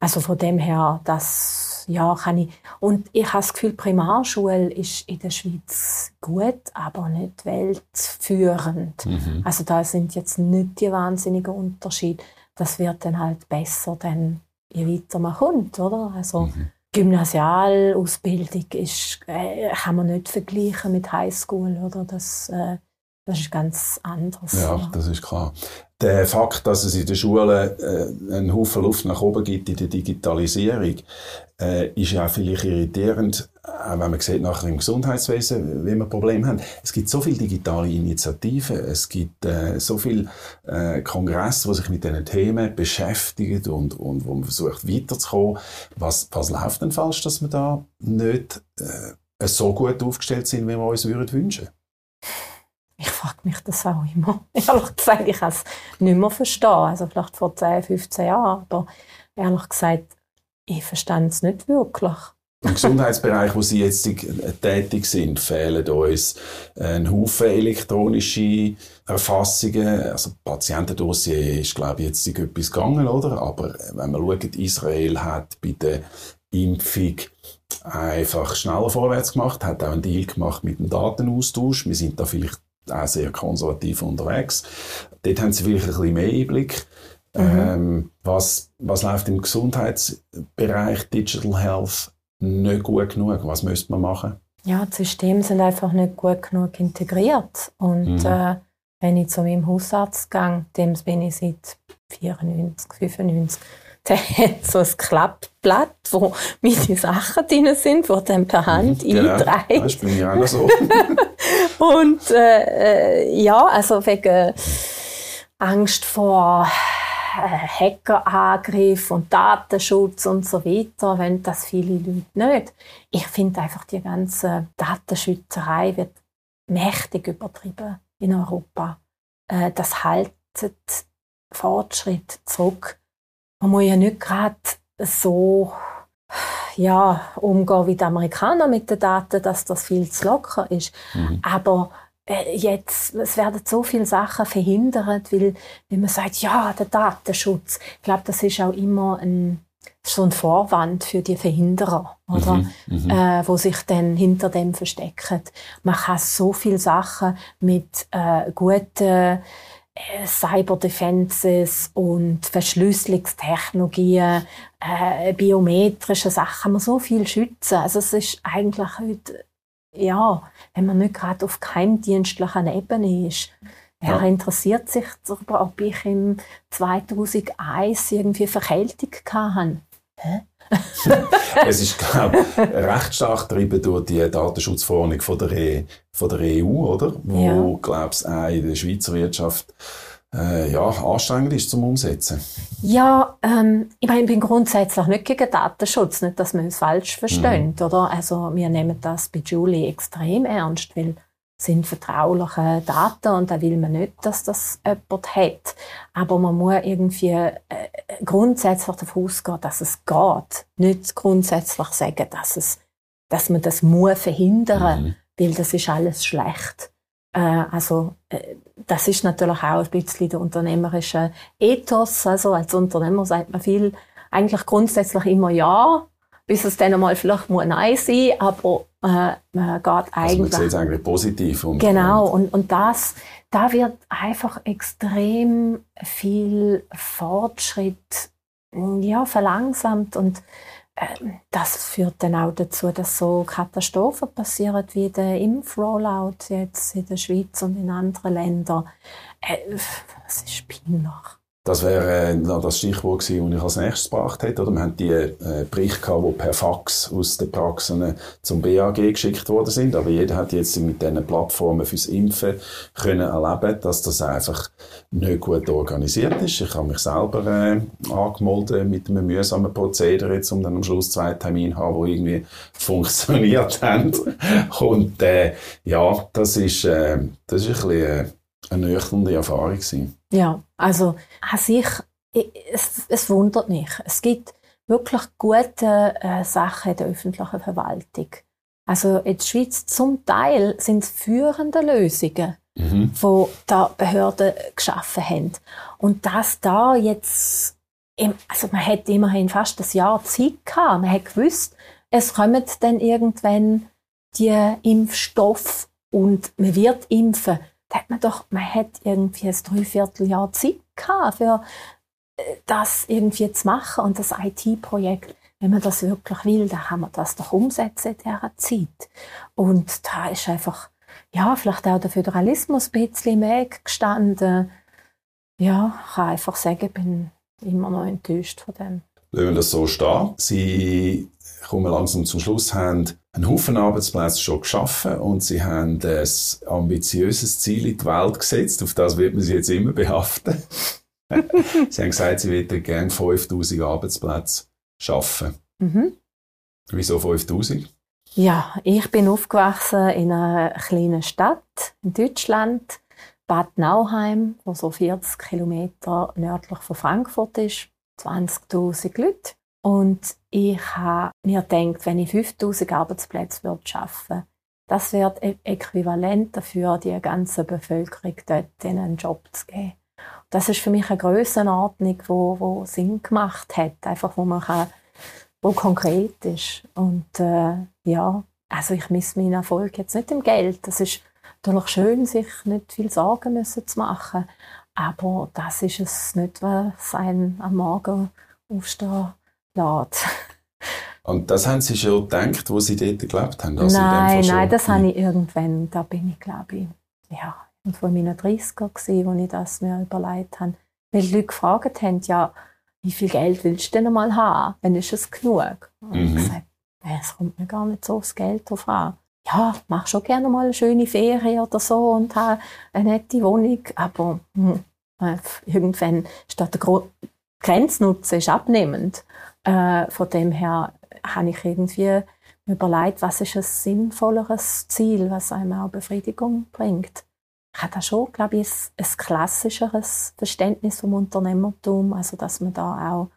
Also von dem her, das ja kann ich. Und ich habe das Gefühl, Primarschule ist in der Schweiz gut, aber nicht weltführend. Mhm. Also da sind jetzt nicht die wahnsinnigen Unterschiede. Das wird dann halt besser, dann je weiter man kommt, oder? Also mhm. Gymnasialausbildung ist, äh, kann man nicht vergleichen mit Highschool, oder? Das, äh, das ist ganz anders. Ja, das ist klar. Der Fakt, dass es in den Schulen äh, einen Haufen Luft nach oben gibt in der Digitalisierung, äh, ist ja vielleicht irritierend, auch wenn man sieht nachher im Gesundheitswesen, wie wir Probleme haben. Es gibt so viele digitale Initiativen, es gibt äh, so viele äh, Kongresse, die sich mit diesen Themen beschäftigen und, und wo man versucht weiterzukommen. Was, was läuft denn falsch, dass wir da nicht äh, so gut aufgestellt sind, wie wir uns würden wünschen? Ich frage mich das auch immer. Ehrlich gesagt, ich kann es nicht mehr verstehen. Also vielleicht vor 10, 15 Jahren. Aber ehrlich gesagt, ich verstehe es nicht wirklich. Im Gesundheitsbereich, wo Sie jetzt tätig sind, fehlen uns ein Haufen elektronische Erfassungen. Also Patientendossier ist, glaube ich, jetzt etwas gegangen, oder? Aber wenn man schaut, Israel hat bei der Impfung einfach schneller vorwärts gemacht, hat auch einen Deal gemacht mit dem Datenaustausch. Wir sind da vielleicht auch sehr konservativ unterwegs. Dort haben Sie vielleicht ein bisschen mehr Einblick. Mhm. Ähm, was, was läuft im Gesundheitsbereich Digital Health nicht gut genug? Was müsste man machen? Ja, die Systeme sind einfach nicht gut genug integriert. Und mhm. äh, wenn ich zu meinem Hausarzt gehe, dem bin ich seit 94, 95, der hat so ein Klappblatt, wo meine Sachen drin sind, die dann per Hand mhm, genau. einträgt. Das bei mir auch so. Und äh, äh, ja, also wegen Angst vor äh, Hackerangriff und Datenschutz und so weiter, wenn das viele Leute nicht. Ich finde einfach, die ganze Datenschützerei wird mächtig übertrieben in Europa. Äh, das haltet Fortschritt zurück. Man muss ja nicht gerade so ja, umgehen wie die Amerikaner mit den Daten, dass das viel zu locker ist. Mhm. Aber äh, jetzt, es werden so viele Sachen verhindert, weil, wenn man sagt, ja, der Datenschutz, ich glaube, das ist auch immer ein, so ein Vorwand für die Verhinderer, oder? Mhm, mhm, äh, wo sich dann hinter dem verstecken. Man kann so viele Sachen mit äh, guten Cyber-Defenses und Verschlüsselungstechnologien, äh, biometrische Sachen, man so viel schützen. Also es ist eigentlich heute, ja, wenn man nicht gerade auf geheimdienstlicher Ebene ist, Wer ja. interessiert sich darüber, ob ich im 2001 irgendwie Verkältung hatte? Es ist, glaube ich, recht stark getrieben durch die Datenschutzverordnung von der, e von der EU, oder? Wo, ja. glaube ich, auch in der Schweizer Wirtschaft äh, ja, anstrengend ist zum Umsetzen. Ja, ähm, ich meine, ich bin grundsätzlich nicht gegen Datenschutz, nicht, dass man es falsch versteht, mhm. oder? Also, wir nehmen das bei Julie extrem ernst, weil sind vertrauliche Daten und da will man nicht, dass das jemand hat. Aber man muss irgendwie äh, grundsätzlich davon ausgehen, dass es geht. Nicht grundsätzlich sagen, dass, es, dass man das muss verhindern, mhm. weil das ist alles schlecht. Äh, also äh, das ist natürlich auch ein bisschen der unternehmerische Ethos. Also als Unternehmer sagt man viel, eigentlich grundsätzlich immer ja, bis es dann einmal vielleicht muss Nein sein, aber äh, man geht eigentlich... Also man sieht es eigentlich positiv. Und, genau, und, und das, da wird einfach extrem viel Fortschritt ja, verlangsamt und äh, das führt dann auch dazu, dass so Katastrophen passieren wie der Impfrollout jetzt in der Schweiz und in anderen Ländern. Äh, das ist peinlich. Das wäre äh, das Stichwort gewesen, das ich als nächstes gebracht hätte. Oder? Wir haben die äh, Berichte gehabt, die per Fax aus den Praxen zum BAG geschickt worden sind. Aber jeder hat jetzt mit diesen Plattformen fürs Impfen können erleben, dass das einfach nicht gut organisiert ist. Ich habe mich selber äh, angemeldet mit einem mühsamen Prozedere, jetzt, um dann am Schluss zwei Termine zu haben, die irgendwie funktioniert haben. Und äh, ja, das ist, äh, das ist ein bisschen äh, eine nüchternde Erfahrung gewesen. Ja, also an sich, es, es wundert mich. Es gibt wirklich gute äh, Sachen in der öffentlichen Verwaltung. Also in der Schweiz zum Teil sind es führende Lösungen, mhm. die da Behörden geschaffen haben. Und dass da jetzt, also man hat immerhin fast ein Jahr Zeit gehabt, man hat gewusst, es kommen dann irgendwann die Impfstoff und man wird impfen da hat man doch, man hat irgendwie ein Dreivierteljahr Zeit gehabt, für äh, das irgendwie zu machen und das IT-Projekt, wenn man das wirklich will, dann kann man das doch umsetzen in dieser Zeit. Und da ist einfach, ja, vielleicht auch der Föderalismus ein bisschen Weg gestanden. Ja, ich kann einfach sagen, ich bin immer noch enttäuscht von dem. Wir das so stehen. Sie kommen langsam zum Schluss, haben einen Haufen Arbeitsplätze schon geschaffen und sie haben ein ambitiöses Ziel in die Welt gesetzt. Auf das wird man sie jetzt immer behaften. sie haben gesagt, sie würden gerne 5000 Arbeitsplätze schaffen. Mhm. Wieso 5000? Ja, ich bin aufgewachsen in einer kleinen Stadt in Deutschland, Bad Nauheim, wo so 40 Kilometer nördlich von Frankfurt ist. 20.000 Leute. Und ich habe mir gedacht, wenn ich 5000 Arbeitsplätze würde schaffen das wäre äquivalent dafür, die ganze Bevölkerung dort einen Job zu geben. Das ist für mich eine Grössenordnung, wo, wo Sinn gemacht hat, einfach wo man kann, wo konkret ist. Und äh, ja, also ich misse meinen Erfolg jetzt nicht im Geld. Das ist natürlich schön, sich nicht viel Sorgen müssen zu machen. Aber das ist es nicht, was einen am Morgen aufstehen lässt. Und das haben Sie schon gedacht, wo Sie dort gelebt haben? Also nein, nein, das habe ich irgendwann, da bin ich glaube ich, ja, von meinen 30er gewesen, wo ich das mir überlegt habe. Weil die Leute gefragt haben, ja, wie viel Geld willst du denn mal haben? Wenn ist es genug? Und mhm. ich gesagt, es kommt mir gar nicht so aufs Geld drauf an. Ja, mach schon gerne mal eine schöne Ferien oder so und habe eine nette Wohnung, aber hm, äh, irgendwann statt der Gro Grenznutzen ist abnehmend. Äh, von dem her habe ich irgendwie überlegt, was ist ein sinnvolleres Ziel, was einem auch Befriedigung bringt. Ich habe da schon, glaube ich, ein, ein klassischeres Verständnis vom Unternehmertum, also dass man da auch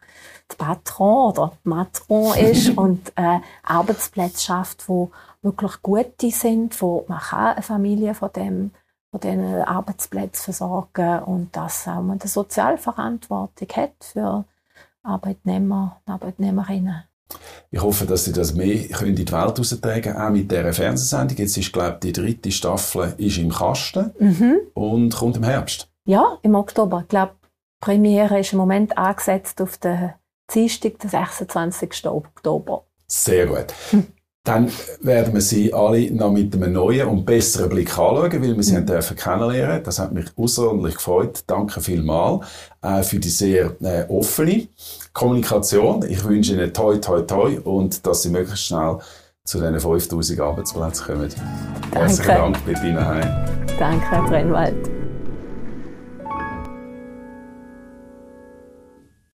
der Patron oder Matron ist und äh, Arbeitsplätze schafft, wo wirklich gute sind, wo man kann eine Familie von dem von diesen Arbeitsplätzen versorgen und dass auch man eine Sozialverantwortung hat für Arbeitnehmer und Arbeitnehmerinnen. Ich hoffe, dass Sie das mehr in die Welt austragen auch mit dieser Fernsehsendung. Jetzt ist, glaube ich, die dritte Staffel ist im Kasten Mhm. und kommt im Herbst. Ja, im Oktober. Ich glaube, die Premiere ist im Moment angesetzt auf den Dienstag, den 26. Oktober. Sehr gut. Dann werden wir Sie alle noch mit einem neuen und besseren Blick anschauen, weil wir Sie haben dürfen kennenlernen. Das hat mich außerordentlich gefreut. Danke vielmals äh, für die sehr äh, offene Kommunikation. Ich wünsche Ihnen toi, toi, toi und dass Sie möglichst schnell zu diesen 5000 Arbeitsplätzen kommen. Herzlichen Dank, Bettina Hein. Danke, Herr Brennwald.